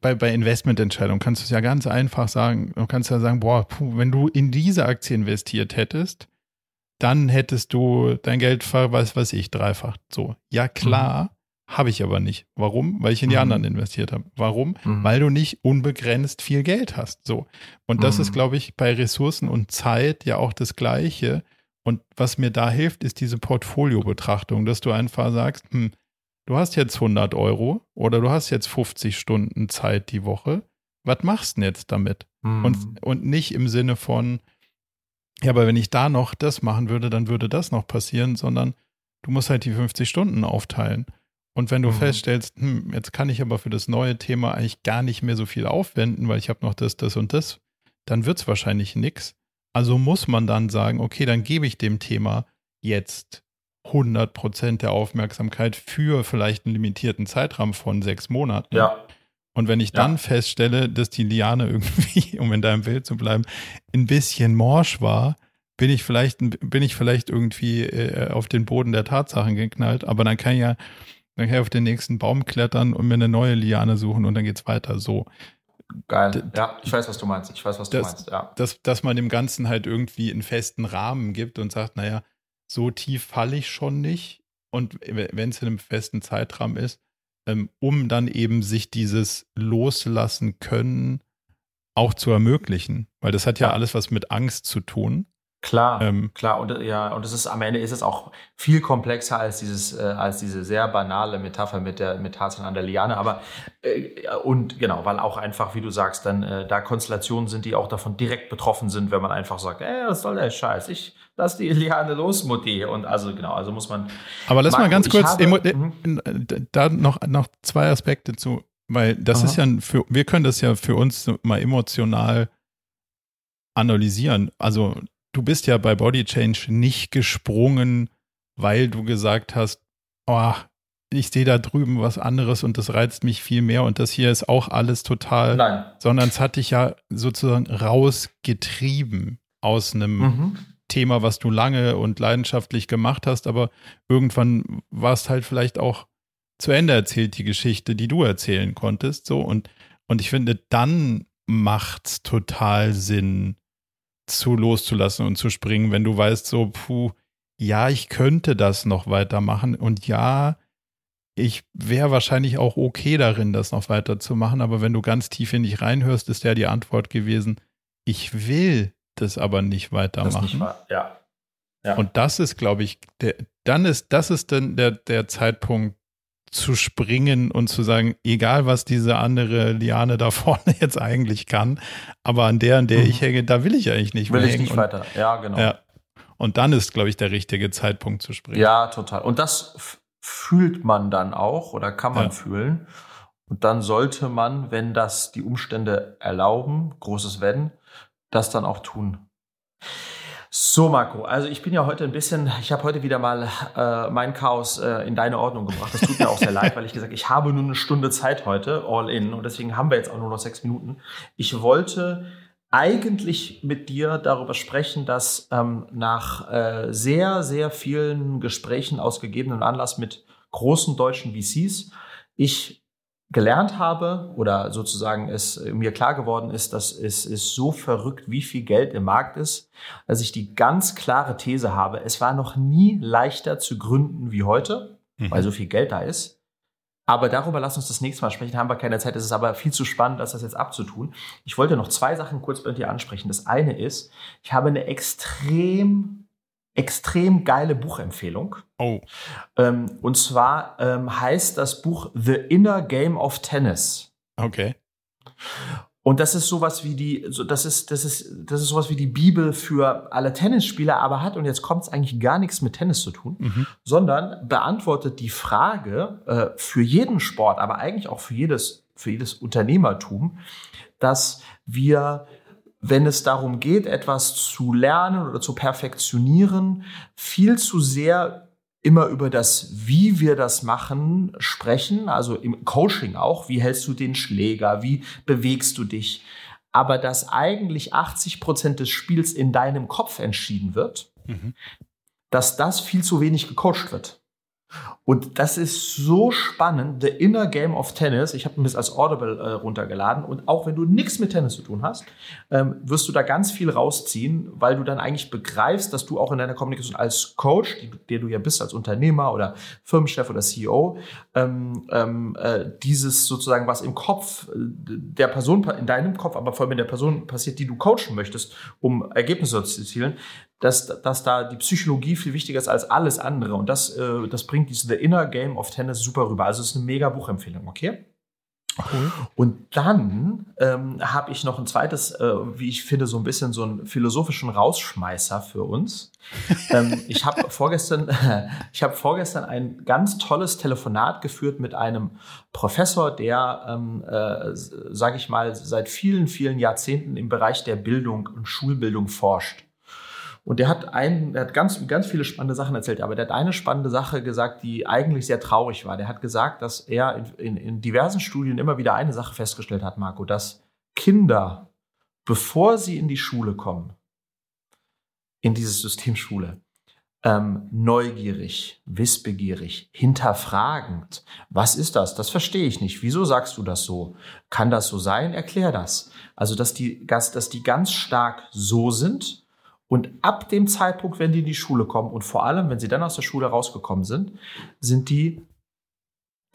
bei, bei Investmententscheidungen kannst du es ja ganz einfach sagen. Du kannst ja sagen, boah, puh, wenn du in diese Aktie investiert hättest, dann hättest du dein Geld was weiß ich, dreifach. So, ja klar, mhm. habe ich aber nicht. Warum? Weil ich in die mhm. anderen investiert habe. Warum? Mhm. Weil du nicht unbegrenzt viel Geld hast. So. Und das ist, mhm. glaube ich, bei Ressourcen und Zeit ja auch das Gleiche. Und was mir da hilft, ist diese Portfolio-Betrachtung, dass du einfach sagst, hm, du hast jetzt 100 Euro oder du hast jetzt 50 Stunden Zeit die Woche. Was machst du denn jetzt damit? Und, mhm. und nicht im Sinne von, ja, aber wenn ich da noch das machen würde, dann würde das noch passieren, sondern du musst halt die 50 Stunden aufteilen. Und wenn du mhm. feststellst, hm, jetzt kann ich aber für das neue Thema eigentlich gar nicht mehr so viel aufwenden, weil ich habe noch das, das und das, dann wird es wahrscheinlich nichts. Also muss man dann sagen, okay, dann gebe ich dem Thema jetzt 100 Prozent der Aufmerksamkeit für vielleicht einen limitierten Zeitraum von sechs Monaten. Ja. Und wenn ich ja. dann feststelle, dass die Liane irgendwie, *laughs* um in deinem Bild zu bleiben, ein bisschen morsch war, bin ich vielleicht, bin ich vielleicht irgendwie äh, auf den Boden der Tatsachen geknallt. Aber dann kann ich ja, dann kann ich auf den nächsten Baum klettern und mir eine neue Liane suchen und dann geht's weiter. So. Geil. Ja, ich weiß, was du meinst. Ich weiß, was du das, meinst. Ja. Dass, dass man dem Ganzen halt irgendwie einen festen Rahmen gibt und sagt, naja, so tief falle ich schon nicht. Und wenn es in einem festen Zeitrahmen ist, ähm, um dann eben sich dieses Loslassen können auch zu ermöglichen. Weil das hat ja, ja. alles was mit Angst zu tun. Klar, ähm, klar. Und ja, und es ist am Ende ist es auch viel komplexer als dieses, äh, als diese sehr banale Metapher mit der mit Tarzan an der Liane. Aber äh, und genau, weil auch einfach, wie du sagst, dann äh, da Konstellationen sind, die auch davon direkt betroffen sind, wenn man einfach sagt, ey, was soll der Scheiß? Ich lass die Liane los, Mutti. Und also genau, also muss man. Aber lass Marco, mal ganz kurz habe, äh, mhm. da noch noch zwei Aspekte zu, weil das Aha. ist ja für wir können das ja für uns mal emotional analysieren. Also du bist ja bei Body Change nicht gesprungen, weil du gesagt hast, oh, ich sehe da drüben was anderes und das reizt mich viel mehr und das hier ist auch alles total, Nein. sondern es hat dich ja sozusagen rausgetrieben aus einem mhm. Thema, was du lange und leidenschaftlich gemacht hast, aber irgendwann war es halt vielleicht auch zu Ende erzählt, die Geschichte, die du erzählen konntest, so und, und ich finde, dann macht es total Sinn, zu loszulassen und zu springen, wenn du weißt, so, puh, ja, ich könnte das noch weitermachen und ja, ich wäre wahrscheinlich auch okay darin, das noch weiterzumachen, aber wenn du ganz tief in dich reinhörst, ist ja die Antwort gewesen, ich will das aber nicht weitermachen. Nicht ja. ja. Und das ist, glaube ich, der, dann ist, das ist dann der, der Zeitpunkt, zu springen und zu sagen, egal was diese andere Liane da *laughs* vorne jetzt eigentlich kann, aber an der, an der mhm. ich hänge, da will ich eigentlich nicht will mehr Will ich nicht und, weiter, ja, genau. Ja. Und dann ist, glaube ich, der richtige Zeitpunkt zu springen. Ja, total. Und das fühlt man dann auch oder kann man ja. fühlen. Und dann sollte man, wenn das die Umstände erlauben, großes Wenn, das dann auch tun. So, Marco, also ich bin ja heute ein bisschen, ich habe heute wieder mal äh, mein Chaos äh, in deine Ordnung gebracht. Das tut mir auch sehr leid, weil ich gesagt ich habe nur eine Stunde Zeit heute, all in, und deswegen haben wir jetzt auch nur noch sechs Minuten. Ich wollte eigentlich mit dir darüber sprechen, dass ähm, nach äh, sehr, sehr vielen Gesprächen aus gegebenem Anlass mit großen deutschen VCs ich gelernt habe oder sozusagen es mir klar geworden ist, dass es ist so verrückt, wie viel Geld im Markt ist, dass ich die ganz klare These habe, es war noch nie leichter zu gründen wie heute, mhm. weil so viel Geld da ist. Aber darüber lass uns das nächste Mal sprechen, haben wir keine Zeit. Es ist aber viel zu spannend, das jetzt abzutun. Ich wollte noch zwei Sachen kurz bei dir ansprechen. Das eine ist, ich habe eine extrem extrem geile Buchempfehlung. Oh. Ähm, und zwar ähm, heißt das Buch The Inner Game of Tennis. Okay. Und das ist sowas wie die, so, das ist, das ist, das ist sowas wie die Bibel für alle Tennisspieler, aber hat, und jetzt kommt es eigentlich gar nichts mit Tennis zu tun, mhm. sondern beantwortet die Frage äh, für jeden Sport, aber eigentlich auch für jedes, für jedes Unternehmertum, dass wir wenn es darum geht, etwas zu lernen oder zu perfektionieren, viel zu sehr immer über das, wie wir das machen, sprechen, also im Coaching auch, wie hältst du den Schläger, wie bewegst du dich, aber dass eigentlich 80 Prozent des Spiels in deinem Kopf entschieden wird, mhm. dass das viel zu wenig gecoacht wird. Und das ist so spannend, The Inner Game of Tennis. Ich habe mir das als Audible äh, runtergeladen. Und auch wenn du nichts mit Tennis zu tun hast, ähm, wirst du da ganz viel rausziehen, weil du dann eigentlich begreifst, dass du auch in deiner Kommunikation als Coach, die, der du ja bist, als Unternehmer oder Firmenchef oder CEO, ähm, ähm, äh, dieses sozusagen, was im Kopf der Person, in deinem Kopf, aber vor allem in der Person passiert, die du coachen möchtest, um Ergebnisse zu erzielen, dass, dass da die Psychologie viel wichtiger ist als alles andere. Und das, äh, das bringt diese The Inner Game of Tennis super rüber. Also es ist eine mega Buchempfehlung, okay? Cool. Und dann ähm, habe ich noch ein zweites, äh, wie ich finde, so ein bisschen so einen philosophischen Rausschmeißer für uns. *laughs* ähm, ich habe vorgestern, *laughs* ich habe vorgestern ein ganz tolles Telefonat geführt mit einem Professor, der, ähm, äh, sage ich mal, seit vielen, vielen Jahrzehnten im Bereich der Bildung und Schulbildung forscht. Und der hat ein, der hat ganz, ganz viele spannende Sachen erzählt, aber der hat eine spannende Sache gesagt, die eigentlich sehr traurig war. Der hat gesagt, dass er in, in, in diversen Studien immer wieder eine Sache festgestellt hat, Marco, dass Kinder, bevor sie in die Schule kommen, in dieses System Schule, ähm, neugierig, wissbegierig, hinterfragend. Was ist das? Das verstehe ich nicht. Wieso sagst du das so? Kann das so sein? Erklär das. Also, dass die, dass die ganz stark so sind und ab dem Zeitpunkt, wenn die in die Schule kommen und vor allem, wenn sie dann aus der Schule rausgekommen sind, sind die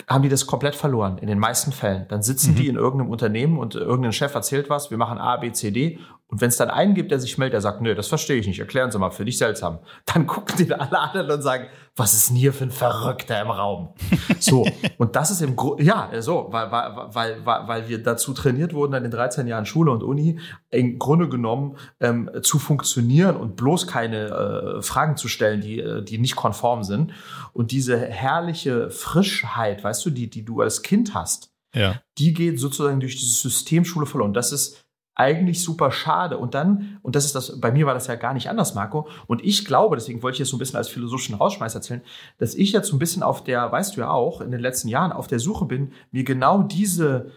haben die das komplett verloren, in den meisten Fällen. Dann sitzen mhm. die in irgendeinem Unternehmen und irgendein Chef erzählt was, wir machen A, B, C, D. Und wenn es dann einen gibt, der sich meldet, der sagt, nö, das verstehe ich nicht, erklären Sie mal, für dich seltsam. Dann *laughs* gucken die alle anderen und sagen, was ist denn hier für ein Verrückter im Raum? *laughs* So, und das ist im Grunde, ja, so, weil, weil, weil, weil wir dazu trainiert wurden in den 13 Jahren Schule und Uni, im Grunde genommen ähm, zu funktionieren und bloß keine äh, Fragen zu stellen, die, äh, die nicht konform sind. Und diese herrliche Frischheit, weißt du, die, die du als Kind hast, ja. die geht sozusagen durch dieses System Schule verloren. Das ist eigentlich super schade. Und dann, und das ist das, bei mir war das ja gar nicht anders, Marco. Und ich glaube, deswegen wollte ich jetzt so ein bisschen als philosophischen Rausschmeiß erzählen, dass ich jetzt so ein bisschen auf der, weißt du ja auch, in den letzten Jahren auf der Suche bin, mir genau diese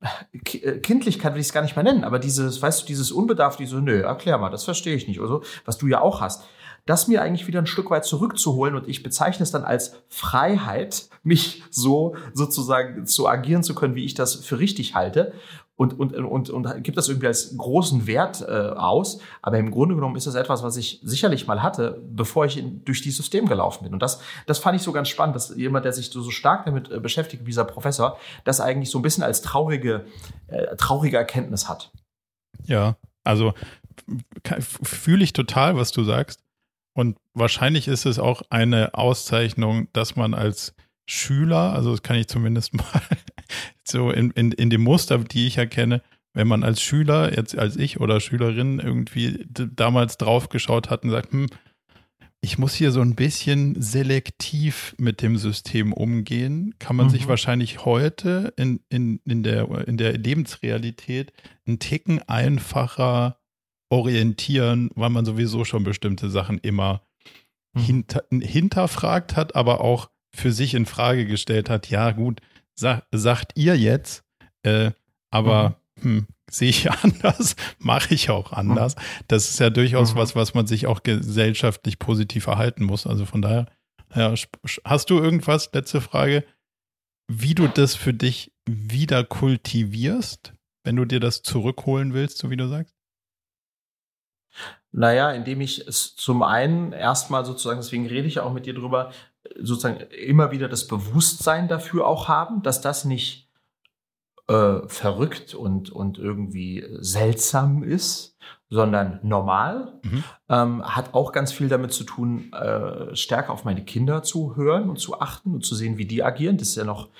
äh, Kindlichkeit will ich es gar nicht mehr nennen, aber dieses, weißt du, dieses Unbedarf, die so, nö, erklär mal, das verstehe ich nicht oder so, was du ja auch hast, das mir eigentlich wieder ein Stück weit zurückzuholen und ich bezeichne es dann als Freiheit, mich so sozusagen zu agieren zu können, wie ich das für richtig halte und, und, und, und gibt das irgendwie als großen Wert äh, aus. Aber im Grunde genommen ist das etwas, was ich sicherlich mal hatte, bevor ich in, durch dieses System gelaufen bin. Und das, das fand ich so ganz spannend, dass jemand, der sich so, so stark damit äh, beschäftigt, wie dieser Professor, das eigentlich so ein bisschen als traurige, äh, traurige Erkenntnis hat. Ja, also fühle ich total, was du sagst. Und wahrscheinlich ist es auch eine Auszeichnung, dass man als Schüler, also das kann ich zumindest *laughs* mal so in, in, in dem Muster, die ich erkenne, wenn man als Schüler, jetzt als ich oder Schülerin irgendwie damals draufgeschaut hat und sagt, hm, ich muss hier so ein bisschen selektiv mit dem System umgehen, kann man mhm. sich wahrscheinlich heute in, in, in, der, in der Lebensrealität einen Ticken einfacher orientieren, weil man sowieso schon bestimmte Sachen immer mhm. hinter, hinterfragt hat, aber auch für sich in Frage gestellt hat, ja gut, sag, sagt ihr jetzt, äh, aber mhm. hm, sehe ich *laughs* anders, mache ich auch anders. Mhm. Das ist ja durchaus mhm. was, was man sich auch gesellschaftlich positiv erhalten muss. Also von daher, ja, hast du irgendwas, letzte Frage, wie du das für dich wieder kultivierst, wenn du dir das zurückholen willst, so wie du sagst? Naja, indem ich es zum einen erstmal sozusagen, deswegen rede ich auch mit dir drüber, sozusagen immer wieder das Bewusstsein dafür auch haben, dass das nicht äh, verrückt und, und irgendwie seltsam ist, sondern normal. Mhm. Ähm, hat auch ganz viel damit zu tun, äh, stärker auf meine Kinder zu hören und zu achten und zu sehen, wie die agieren. Das ist ja noch,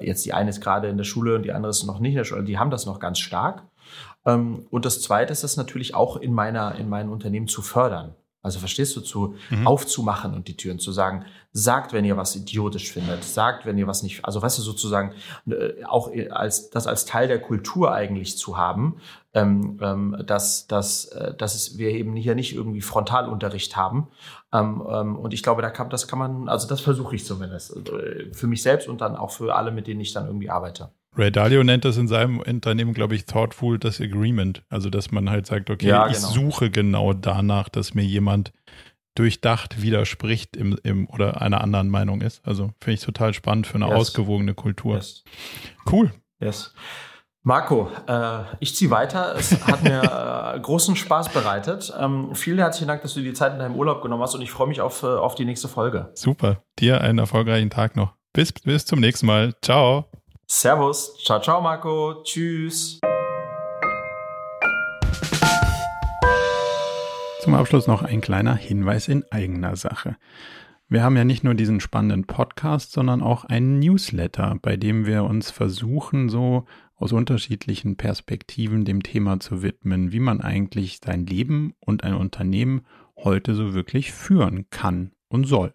jetzt die eine ist gerade in der Schule und die andere ist noch nicht in der Schule, die haben das noch ganz stark. Ähm, und das Zweite ist es natürlich auch in meiner, in meinem Unternehmen zu fördern. Also verstehst du, zu mhm. aufzumachen und die Türen zu sagen, sagt, wenn ihr was idiotisch findet, sagt, wenn ihr was nicht, also weißt du, sozusagen äh, auch als das als Teil der Kultur eigentlich zu haben, ähm, ähm, dass, dass, äh, dass es, wir eben hier nicht irgendwie Frontalunterricht haben. Ähm, ähm, und ich glaube, da kann, das kann man, also das versuche ich zumindest äh, für mich selbst und dann auch für alle, mit denen ich dann irgendwie arbeite. Ray Dalio nennt das in seinem Unternehmen, glaube ich, Thoughtful Disagreement. Also, dass man halt sagt, okay, ja, genau. ich suche genau danach, dass mir jemand durchdacht widerspricht im, im, oder einer anderen Meinung ist. Also, finde ich total spannend für eine yes. ausgewogene Kultur. Yes. Cool. Yes. Marco, äh, ich ziehe weiter. Es hat mir äh, großen Spaß bereitet. Ähm, vielen herzlichen Dank, dass du dir die Zeit in deinem Urlaub genommen hast und ich freue mich auf, äh, auf die nächste Folge. Super. Dir einen erfolgreichen Tag noch. Bis, bis zum nächsten Mal. Ciao. Servus. Ciao, ciao, Marco. Tschüss. Zum Abschluss noch ein kleiner Hinweis in eigener Sache. Wir haben ja nicht nur diesen spannenden Podcast, sondern auch einen Newsletter, bei dem wir uns versuchen, so aus unterschiedlichen Perspektiven dem Thema zu widmen, wie man eigentlich sein Leben und ein Unternehmen heute so wirklich führen kann und soll.